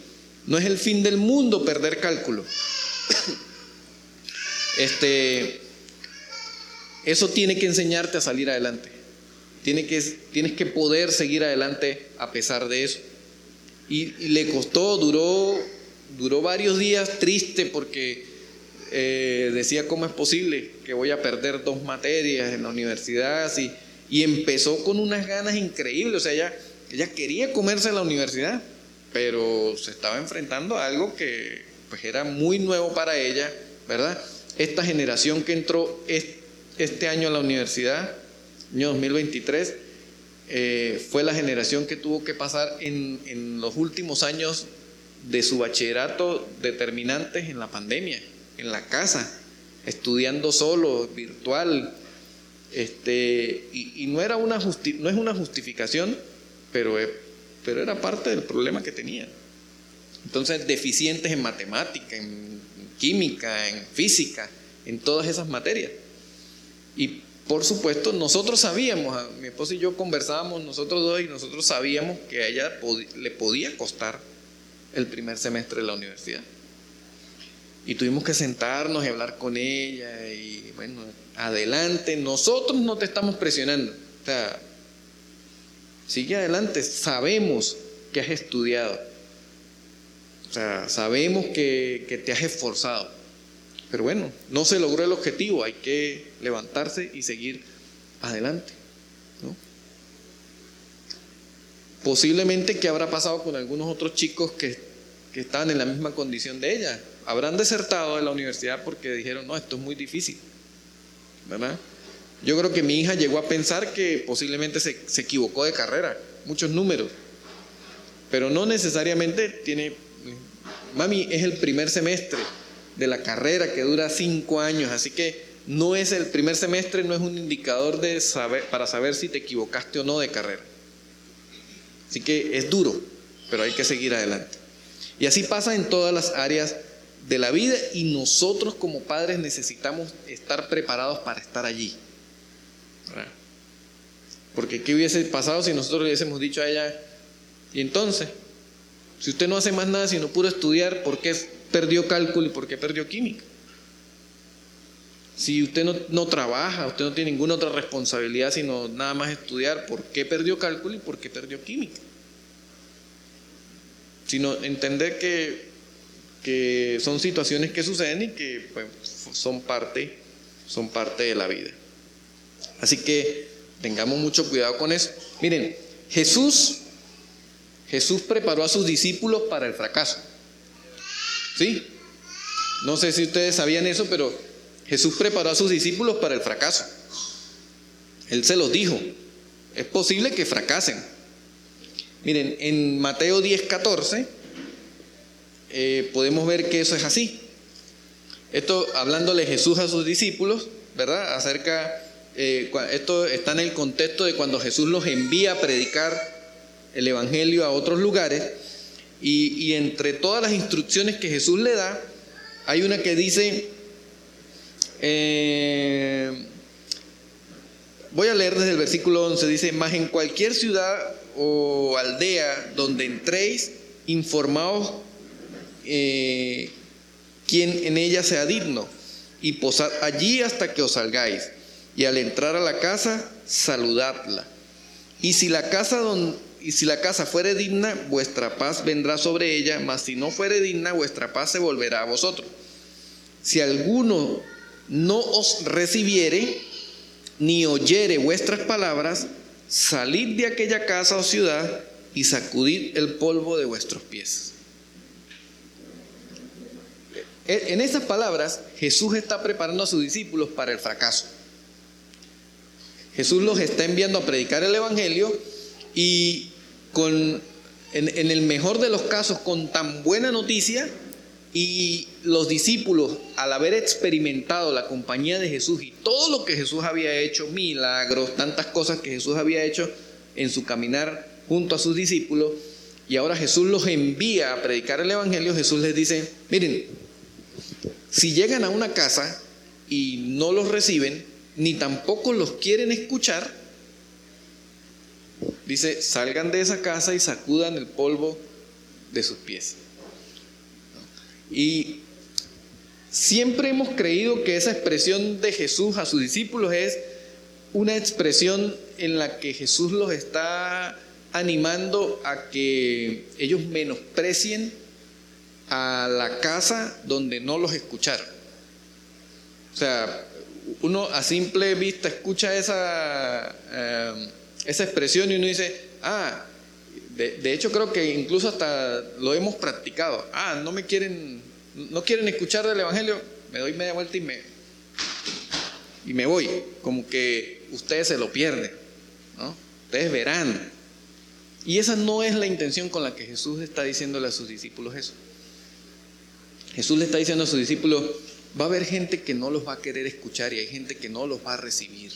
No es el fin del mundo perder cálculo. Este, eso tiene que enseñarte a salir adelante. Tiene que, tienes que poder seguir adelante a pesar de eso. Y, le costó, duró, duró varios días triste porque eh, decía cómo es posible que voy a perder dos materias en la universidad y, y empezó con unas ganas increíbles. O sea, ella, ella quería comerse la universidad, pero se estaba enfrentando a algo que pues era muy nuevo para ella, ¿verdad? Esta generación que entró este año a la universidad, año 2023, eh, fue la generación que tuvo que pasar en, los últimos años de su bachillerato determinantes en la pandemia, en la casa, estudiando solo, virtual. Este, y, no, era una no es una justificación, pero, pero era parte del problema que tenían. Entonces, deficientes en matemática, en química, en física, en todas esas materias. Y por supuesto, nosotros sabíamos, mi esposo y yo conversábamos, nosotros dos, y nosotros sabíamos que a ella le podía costar el primer semestre de la universidad. Y tuvimos que sentarnos y hablar con ella y bueno, adelante, nosotros no te estamos presionando. O sea, sigue adelante, sabemos que has estudiado. O sea, sabemos que, que te has esforzado. Pero bueno, no se logró el objetivo, hay que levantarse y seguir adelante. Posiblemente, ¿qué habrá pasado con algunos otros chicos que, que estaban en la misma condición de ella? Habrán desertado de la universidad porque dijeron, no, esto es muy difícil. ¿Verdad? Yo creo que mi hija llegó a pensar que posiblemente se, se equivocó de carrera, muchos números, pero no necesariamente tiene, mami, es el primer semestre, de la carrera que dura cinco años, así que no es el primer semestre, no es un indicador de saber, para saber si te equivocaste o no de carrera. Así que es duro, pero hay que seguir adelante. Y así pasa en todas las áreas de la vida y nosotros como padres necesitamos estar preparados para estar allí. Porque ¿qué hubiese pasado si nosotros le hubiésemos dicho a ella, y entonces, si usted no hace más nada sino puro estudiar, ¿por qué perdió cálculo y por qué perdió química? Si usted no, trabaja, usted no tiene ninguna otra responsabilidad sino nada más estudiar, ¿por qué perdió cálculo y por qué perdió química? Sino entender que, que son situaciones que suceden y que pues, son, parte, son parte de la vida. Así que tengamos mucho cuidado con eso. Miren, Jesús, Jesús preparó a sus discípulos para el fracaso. ¿Sí? No sé si ustedes sabían eso, pero Jesús preparó a sus discípulos para el fracaso. Él se los dijo. Es posible que fracasen. Miren, en Mateo 10, 14 eh, podemos ver que eso es así. Esto hablándole Jesús a sus discípulos, ¿verdad? Acerca, eh, esto está en el contexto de cuando Jesús los envía a predicar el Evangelio a otros lugares. Y, entre todas las instrucciones que Jesús le da, hay una que dice, eh, voy a leer desde el versículo 11, dice, más en cualquier ciudad o aldea donde entréis, informaos eh, quien en ella sea digno, y posad allí hasta que os salgáis, y al entrar a la casa, saludadla. Y si la casa donde y si la casa fuere digna, vuestra paz vendrá sobre ella, mas si no fuere digna, vuestra paz se volverá a vosotros. Si alguno no os recibiere, ni oyere vuestras palabras, salid de aquella casa o ciudad y sacudid el polvo de vuestros pies. En esas palabras, Jesús está preparando a sus discípulos para el fracaso. Jesús los está enviando a predicar el Evangelio y con, en, el mejor de los casos, con tan buena noticia, y los discípulos, al haber experimentado la compañía de Jesús y todo lo que Jesús había hecho, milagros, tantas cosas que Jesús había hecho en su caminar junto a sus discípulos, y ahora Jesús los envía a predicar el Evangelio, Jesús les dice, miren, si llegan a una casa, y no los reciben, ni tampoco los quieren escuchar, dice, salgan de esa casa y sacudan el polvo de sus pies. Y siempre hemos creído que esa expresión de Jesús a sus discípulos es una expresión en la que Jesús los está animando a que ellos menosprecien a la casa donde no los escucharon. O sea, uno a simple vista escucha esa, eh, esa expresión y uno dice, ah, de, hecho creo que incluso hasta lo hemos practicado. Ah, no me quieren, no quieren escuchar del Evangelio, me doy media vuelta y me, y me voy. Como que ustedes se lo pierden, ¿no? Ustedes verán. Y esa no es la intención con la que Jesús está diciéndole a sus discípulos eso. Jesús le está diciendo a sus discípulos, va a haber gente que no los va a querer escuchar y hay gente que no los va a recibir.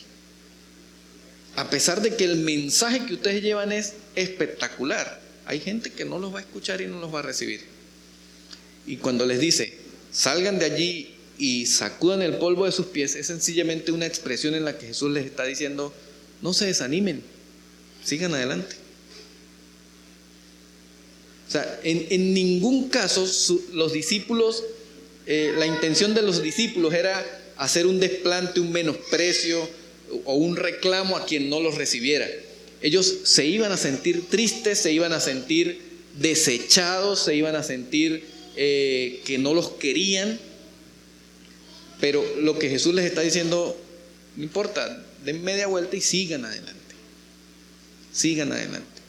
A pesar de que el mensaje que ustedes llevan es espectacular, hay gente que no los va a escuchar y no los va a recibir. Y cuando les dice, salgan de allí y sacudan el polvo de sus pies, es sencillamente una expresión en la que Jesús les está diciendo, no se desanimen, sigan adelante. O sea, en, ningún caso los discípulos, eh, la intención de los discípulos era hacer un desplante, un menosprecio, o un reclamo a quien no los recibiera. Ellos se iban a sentir tristes, se iban a sentir desechados, se iban a sentir eh, que no los querían. Pero lo que Jesús les está diciendo, no importa, den media vuelta y sigan adelante. Sigan adelante.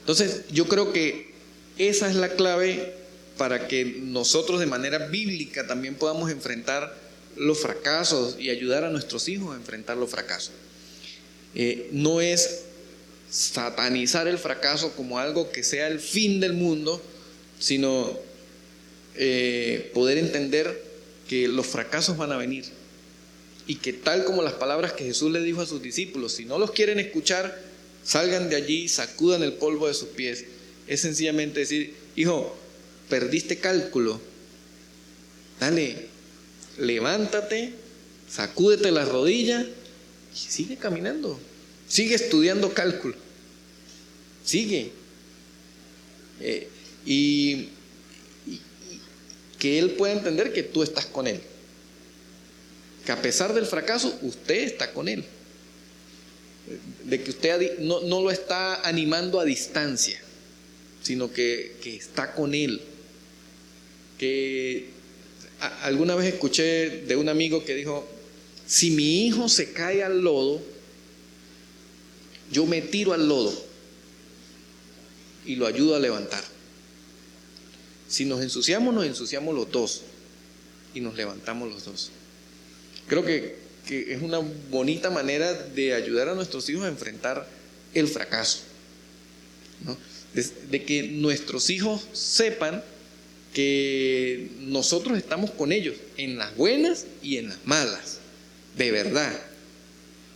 Entonces, yo creo que esa es la clave para que nosotros de manera bíblica también podamos enfrentar los fracasos y ayudar a nuestros hijos a enfrentar los fracasos. Eh, no es satanizar el fracaso como algo que sea el fin del mundo, sino eh, poder entender que los fracasos van a venir y que tal como las palabras que Jesús le dijo a sus discípulos, si no los quieren escuchar, salgan de allí, sacudan el polvo de sus pies. Es sencillamente decir, hijo, perdiste cálculo, dale, levántate, sacúdete las rodillas y sigue caminando. Sigue estudiando cálculo. Sigue. Eh, y, que él pueda entender que tú estás con él. Que a pesar del fracaso, usted está con él. De que usted no, lo está animando a distancia, sino que, que está con él. Que alguna vez escuché de un amigo que dijo, si mi hijo se cae al lodo, yo me tiro al lodo y lo ayudo a levantar. Si nos ensuciamos, nos ensuciamos los dos y nos levantamos los dos. Creo que, es una bonita manera de ayudar a nuestros hijos a enfrentar el fracaso. de que nuestros hijos sepan que nosotros estamos con ellos en las buenas y en las malas, de verdad,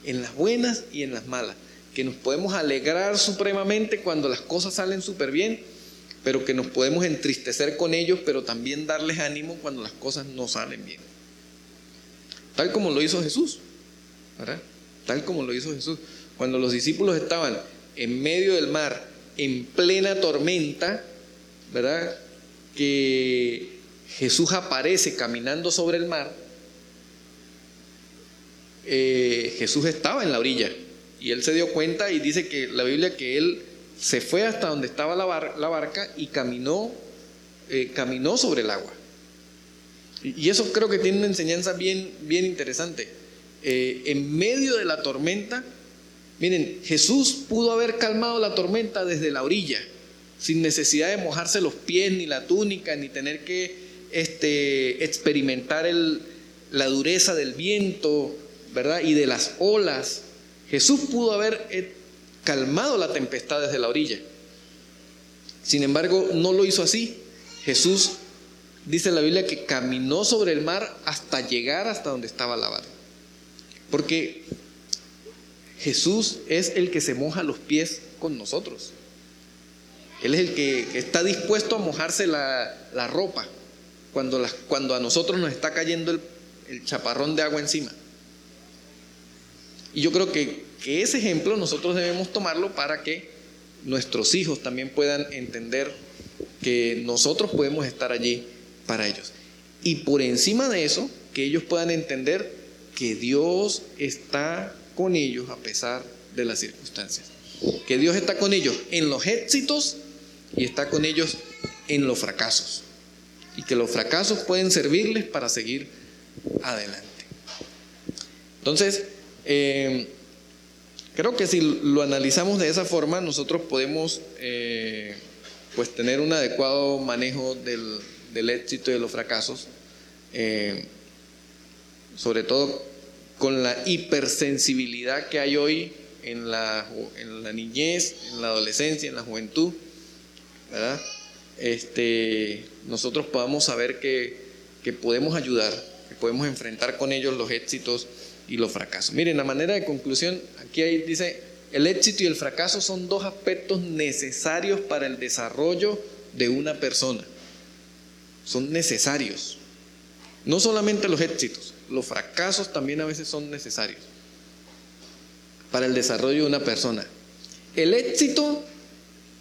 en las buenas y en las malas, que nos podemos alegrar supremamente cuando las cosas salen súper bien, pero que nos podemos entristecer con ellos, pero también darles ánimo cuando las cosas no salen bien. Tal como lo hizo Jesús, ¿verdad? Tal como lo hizo Jesús. Cuando los discípulos estaban en medio del mar, en plena tormenta, ¿verdad? Que Jesús aparece caminando sobre el mar, eh, Jesús estaba en la orilla y él se dio cuenta y dice que la Biblia que él se fue hasta donde estaba la, barca y caminó, eh, caminó sobre el agua. Y, eso creo que tiene una enseñanza bien, bien interesante. Eh, en medio de la tormenta, miren, Jesús pudo haber calmado la tormenta desde la orilla sin necesidad de mojarse los pies, ni la túnica, ni tener que este, experimentar la dureza del viento, ¿verdad? Y de las olas. Jesús pudo haber eh, calmado la tempestad desde la orilla. Sin embargo, no lo hizo así. Jesús dice en la Biblia que caminó sobre el mar hasta llegar hasta donde estaba la barca. Porque Jesús es el que se moja los pies con nosotros. Él es el que, está dispuesto a mojarse la, ropa cuando, cuando, a nosotros nos está cayendo el chaparrón de agua encima. Y yo creo que, que ese ejemplo nosotros debemos tomarlo para que nuestros hijos también puedan entender que nosotros podemos estar allí para ellos. Y por encima de eso, que ellos puedan entender que Dios está con ellos a pesar de las circunstancias. Que Dios está con ellos en los éxitos y está con ellos en los fracasos. Y que los fracasos pueden servirles para seguir adelante. Entonces, eh, creo que si lo analizamos de esa forma, nosotros podemos eh, pues tener un adecuado manejo del, éxito y de los fracasos, eh, sobre todo con la hipersensibilidad que hay hoy en la, en la niñez, en la adolescencia, en la juventud, ¿verdad? Este, nosotros podamos saber que, que podemos ayudar, que podemos enfrentar con ellos los éxitos y los fracasos. Miren, la manera de conclusión, aquí ahí dice, el éxito y el fracaso son dos aspectos necesarios para el desarrollo de una persona. Son necesarios. No solamente los éxitos, los fracasos también a veces son necesarios para el desarrollo de una persona. El éxito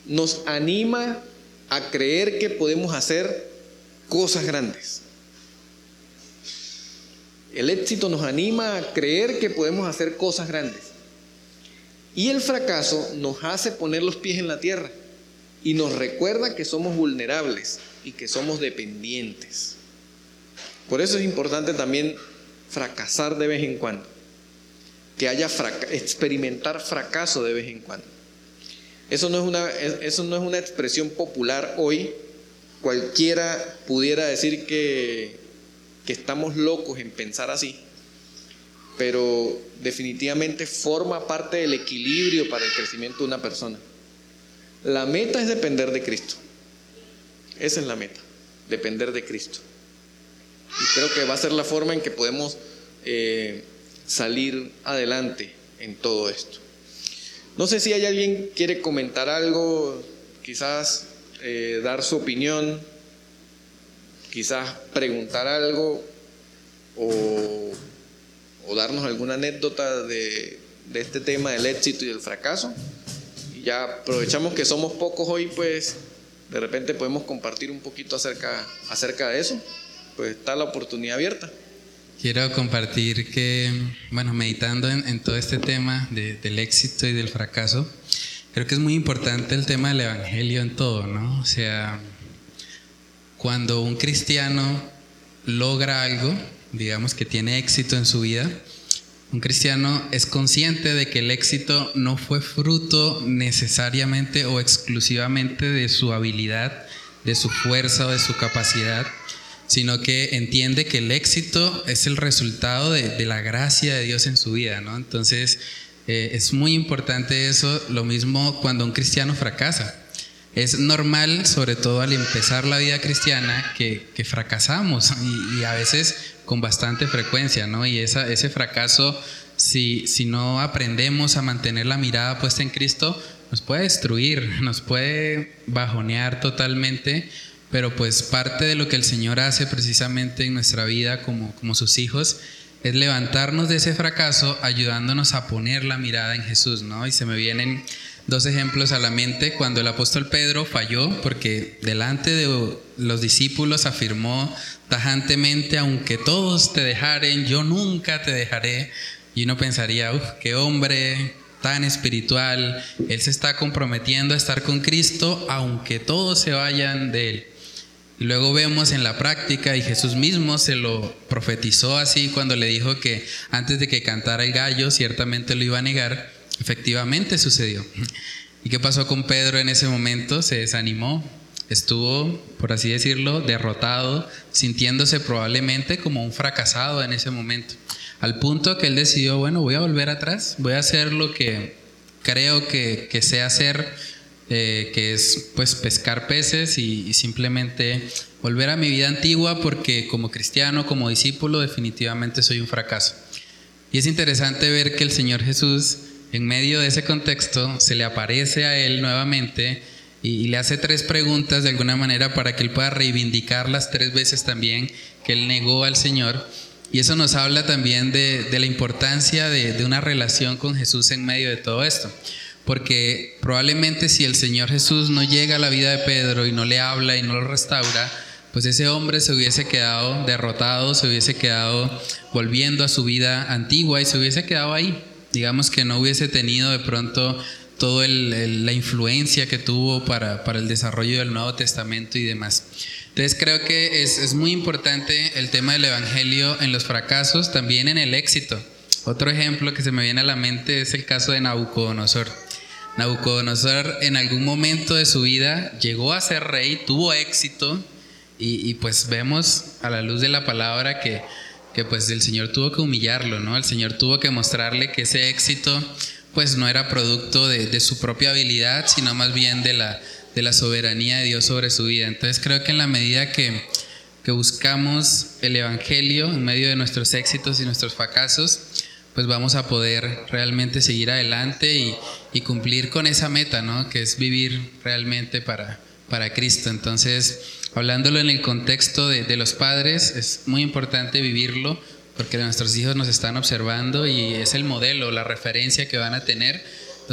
nos anima a creer que podemos hacer cosas grandes. El éxito nos anima a creer que podemos hacer cosas grandes. Y el fracaso nos hace poner los pies en la tierra y nos recuerda que somos vulnerables y que somos dependientes. Por eso es importante también fracasar de vez en cuando, que haya experimentar fracaso de vez en cuando. Eso no, es una, eso no es una expresión popular hoy. Cualquiera pudiera decir que que estamos locos en pensar así, pero definitivamente forma parte del equilibrio para el crecimiento de una persona. La meta es depender de Cristo. Esa es la meta, depender de Cristo. Y creo que va a ser la forma en que podemos eh, salir adelante en todo esto. No sé si hay alguien quiere comentar algo, quizás eh, dar su opinión quizás preguntar algo o, darnos alguna anécdota de, este tema del éxito y del fracaso. Y ya aprovechamos que somos pocos hoy, pues de repente podemos compartir un poquito acerca, acerca de eso. Pues está la oportunidad abierta. Quiero compartir que, bueno, meditando en, todo este tema del éxito y del fracaso, creo que es muy importante el tema del Evangelio en todo, ¿no? O sea, cuando un cristiano logra algo, digamos que tiene éxito en su vida, un cristiano es consciente de que el éxito no fue fruto necesariamente o exclusivamente de su habilidad, de su fuerza o de su capacidad, sino que entiende que el éxito es el resultado de, la gracia de Dios en su vida, ¿no? Entonces, eh, es muy importante eso, lo mismo cuando un cristiano fracasa. Es normal, sobre todo al empezar la vida cristiana, que, fracasamos y, a veces con bastante frecuencia, ¿no? Y ese fracaso, si no aprendemos a mantener la mirada puesta en Cristo, nos puede destruir, nos puede bajonear totalmente, pero pues parte de lo que el Señor hace precisamente en nuestra vida como, como sus hijos es levantarnos de ese fracaso ayudándonos a poner la mirada en Jesús, ¿no? Y se me vienen dos ejemplos a la mente. Cuando el apóstol Pedro falló, porque delante de los discípulos afirmó tajantemente, aunque todos te dejaren, yo nunca te dejaré. Y uno pensaría, uff, qué hombre tan espiritual, él se está comprometiendo a estar con Cristo, aunque todos se vayan de él. Y luego vemos en la práctica, y Jesús mismo se lo profetizó así cuando le dijo que antes de que cantara el gallo, ciertamente lo iba a negar. Efectivamente sucedió. ¿Y qué pasó con Pedro en ese momento? Se desanimó, estuvo, por así decirlo, derrotado, sintiéndose probablemente como un fracasado en ese momento. Al punto que él decidió, bueno, voy a volver atrás, voy a hacer lo que creo que, que sé hacer, eh, que es pues pescar peces y, simplemente volver a mi vida antigua porque como cristiano, como discípulo, definitivamente soy un fracaso. Y es interesante ver que el Señor Jesús en medio de ese contexto, se le aparece a él nuevamente y, le hace tres preguntas de alguna manera para que él pueda reivindicar las tres veces también que él negó al Señor. Y eso nos habla también de, la importancia de una relación con Jesús en medio de todo esto. Porque probablemente si el Señor Jesús no llega a la vida de Pedro y no le habla y no lo restaura, pues ese hombre se hubiese quedado derrotado, se hubiese quedado volviendo a su vida antigua y se hubiese quedado ahí. Digamos que no hubiese tenido de pronto toda la influencia que tuvo para, para, el desarrollo del Nuevo Testamento y demás. Entonces creo que es, es muy importante el tema del Evangelio en los fracasos, también en el éxito. Otro ejemplo que se me viene a la mente es el caso de Nabucodonosor. Nabucodonosor en algún momento de su vida llegó a ser rey, tuvo éxito, y, pues vemos a la luz de la palabra que, que, pues el Señor tuvo que humillarlo, ¿no? El Señor tuvo que mostrarle que ese éxito pues no era producto de, su propia habilidad, sino más bien de la, de la soberanía de Dios sobre su vida. Entonces creo que en la medida que, que buscamos el Evangelio en medio de nuestros éxitos y nuestros fracasos, pues vamos a poder realmente seguir adelante y, cumplir con esa meta, ¿no? Que es vivir realmente para, para Cristo. Entonces, hablándolo en el contexto de, los padres, es muy importante vivirlo porque nuestros hijos nos están observando y es el modelo, la referencia que van a tener.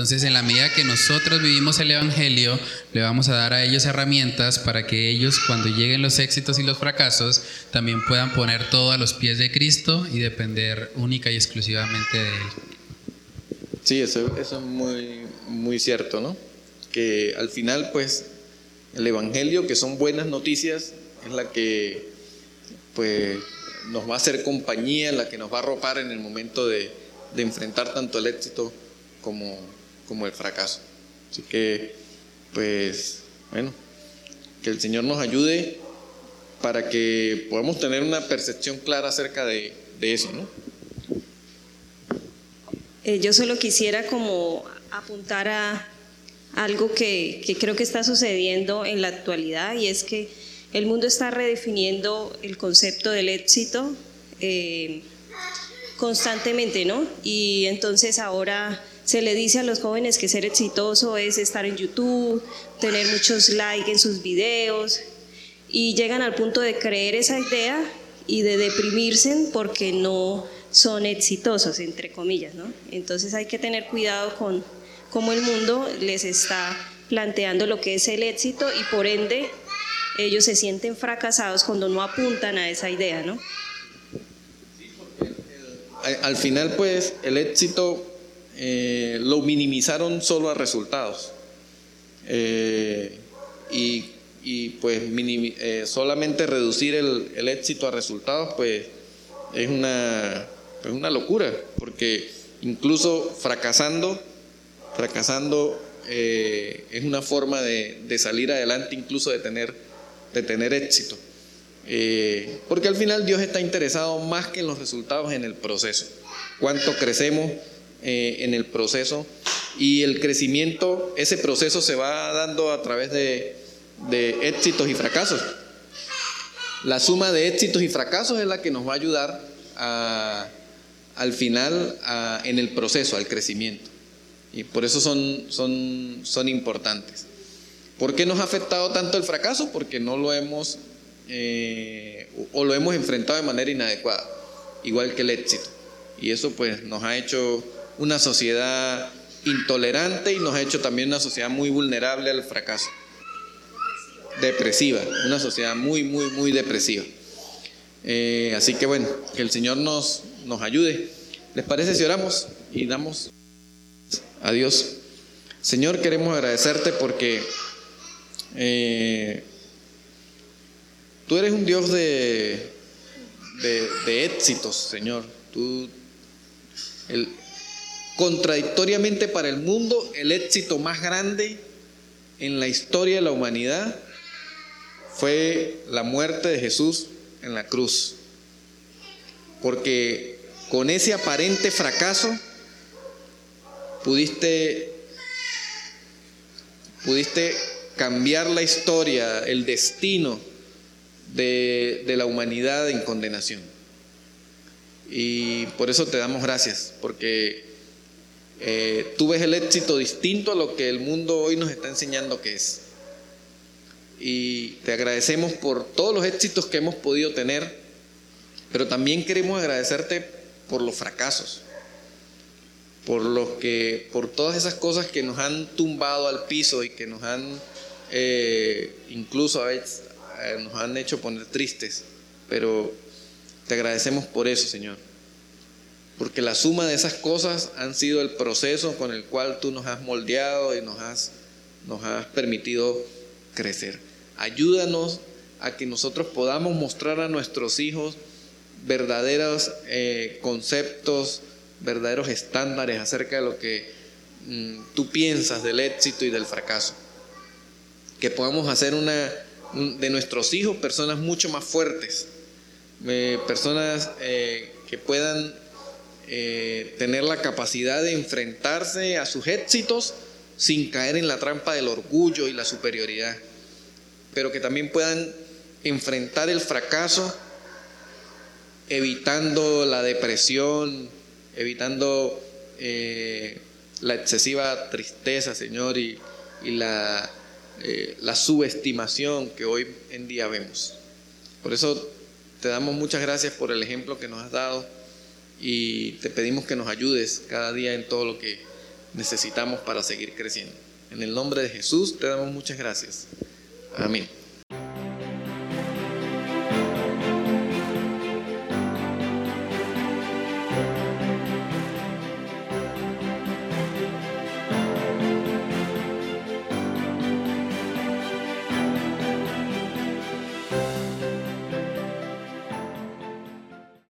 Entonces, en la medida que nosotros vivimos el Evangelio, le vamos a dar a ellos herramientas para que ellos, cuando lleguen los éxitos y los fracasos, también puedan poner todo a los pies de Cristo y depender única y exclusivamente de Él. Sí, eso, eso es muy, muy cierto, ¿no? Que al final, pues, el Evangelio, que son buenas noticias, es la que pues, nos va a hacer compañía, la que nos va a arropar en el momento de, enfrentar tanto el éxito como, como el fracaso. Así que, pues, bueno, que el Señor nos ayude para que podamos tener una percepción clara acerca de, eso, ¿no? Eh, yo solo quisiera como apuntar a, algo que, creo que está sucediendo en la actualidad y es que el mundo está redefiniendo el concepto del éxito eh, constantemente, ¿no? Y entonces ahora se le dice a los jóvenes que ser exitoso es estar en YouTube, tener muchos likes en sus videos y llegan al punto de creer esa idea y de deprimirse porque no son exitosos, entre comillas, ¿no? Entonces hay que tener cuidado con cómo el mundo les está planteando lo que es el éxito y por ende ellos se sienten fracasados cuando no apuntan a esa idea, ¿no? Al final, pues, el éxito eh, lo minimizaron solo a resultados. Eh, y, pues eh, solamente reducir el, éxito a resultados, pues es una, una locura, porque incluso fracasando fracasando es una forma de, salir adelante, incluso de tener, de tener éxito. Porque al final Dios está interesado más que en los resultados, en el proceso. Cuánto crecemos eh, en el proceso y el crecimiento, ese proceso se va dando a través de, éxitos y fracasos. La suma de éxitos y fracasos es la que nos va a ayudar al final en el proceso, al crecimiento. Y por eso son, son, son importantes. ¿Por qué nos ha afectado tanto el fracaso? Porque no lo hemos eh, o lo hemos enfrentado de manera inadecuada, igual que el éxito. Y eso pues nos ha hecho una sociedad intolerante y nos ha hecho también una sociedad muy vulnerable al fracaso. Depresiva, una sociedad muy, muy, muy depresiva. Eh, así que bueno, que el Señor nos, nos ayude. ¿Les parece si oramos y damos... Adiós. Señor, queremos agradecerte porque eh, tú eres un Dios de, de, éxitos, Señor. Tú, el, contradictoriamente para el mundo, el éxito más grande en la historia de la humanidad fue la muerte de Jesús en la cruz. Porque con ese aparente fracaso, pudiste, pudiste cambiar la historia, el destino de, la humanidad en condenación. Y por eso te damos gracias, porque eh, tú ves el éxito distinto a lo que el mundo hoy nos está enseñando que es. Y te agradecemos por todos los éxitos que hemos podido tener Pero también queremos agradecerte por los fracasos, por los que, por todas esas cosas que nos han tumbado al piso y que nos han eh, incluso a veces eh, nos han hecho poner tristes. Pero te agradecemos por eso, Señor. Porque la suma de esas cosas han sido el proceso con el cual tú nos has moldeado y nos has, nos has permitido crecer. Ayúdanos a que nosotros podamos mostrar a nuestros hijos verdaderos eh, conceptos, verdaderos estándares acerca de lo que mm, tú piensas del éxito y del fracaso. Que podamos hacer una, de nuestros hijos personas mucho más fuertes, eh, personas eh, que puedan tener la capacidad de enfrentarse a sus éxitos sin caer en la trampa del orgullo y la superioridad, pero que también puedan enfrentar el fracaso evitando la depresión, evitando eh, la excesiva tristeza, Señor, y, eh, la subestimación que hoy en día vemos. Por eso te damos muchas gracias por el ejemplo que nos has dado y te pedimos que nos ayudes cada día en todo lo que necesitamos para seguir creciendo. En el nombre de Jesús te damos muchas gracias. Amén.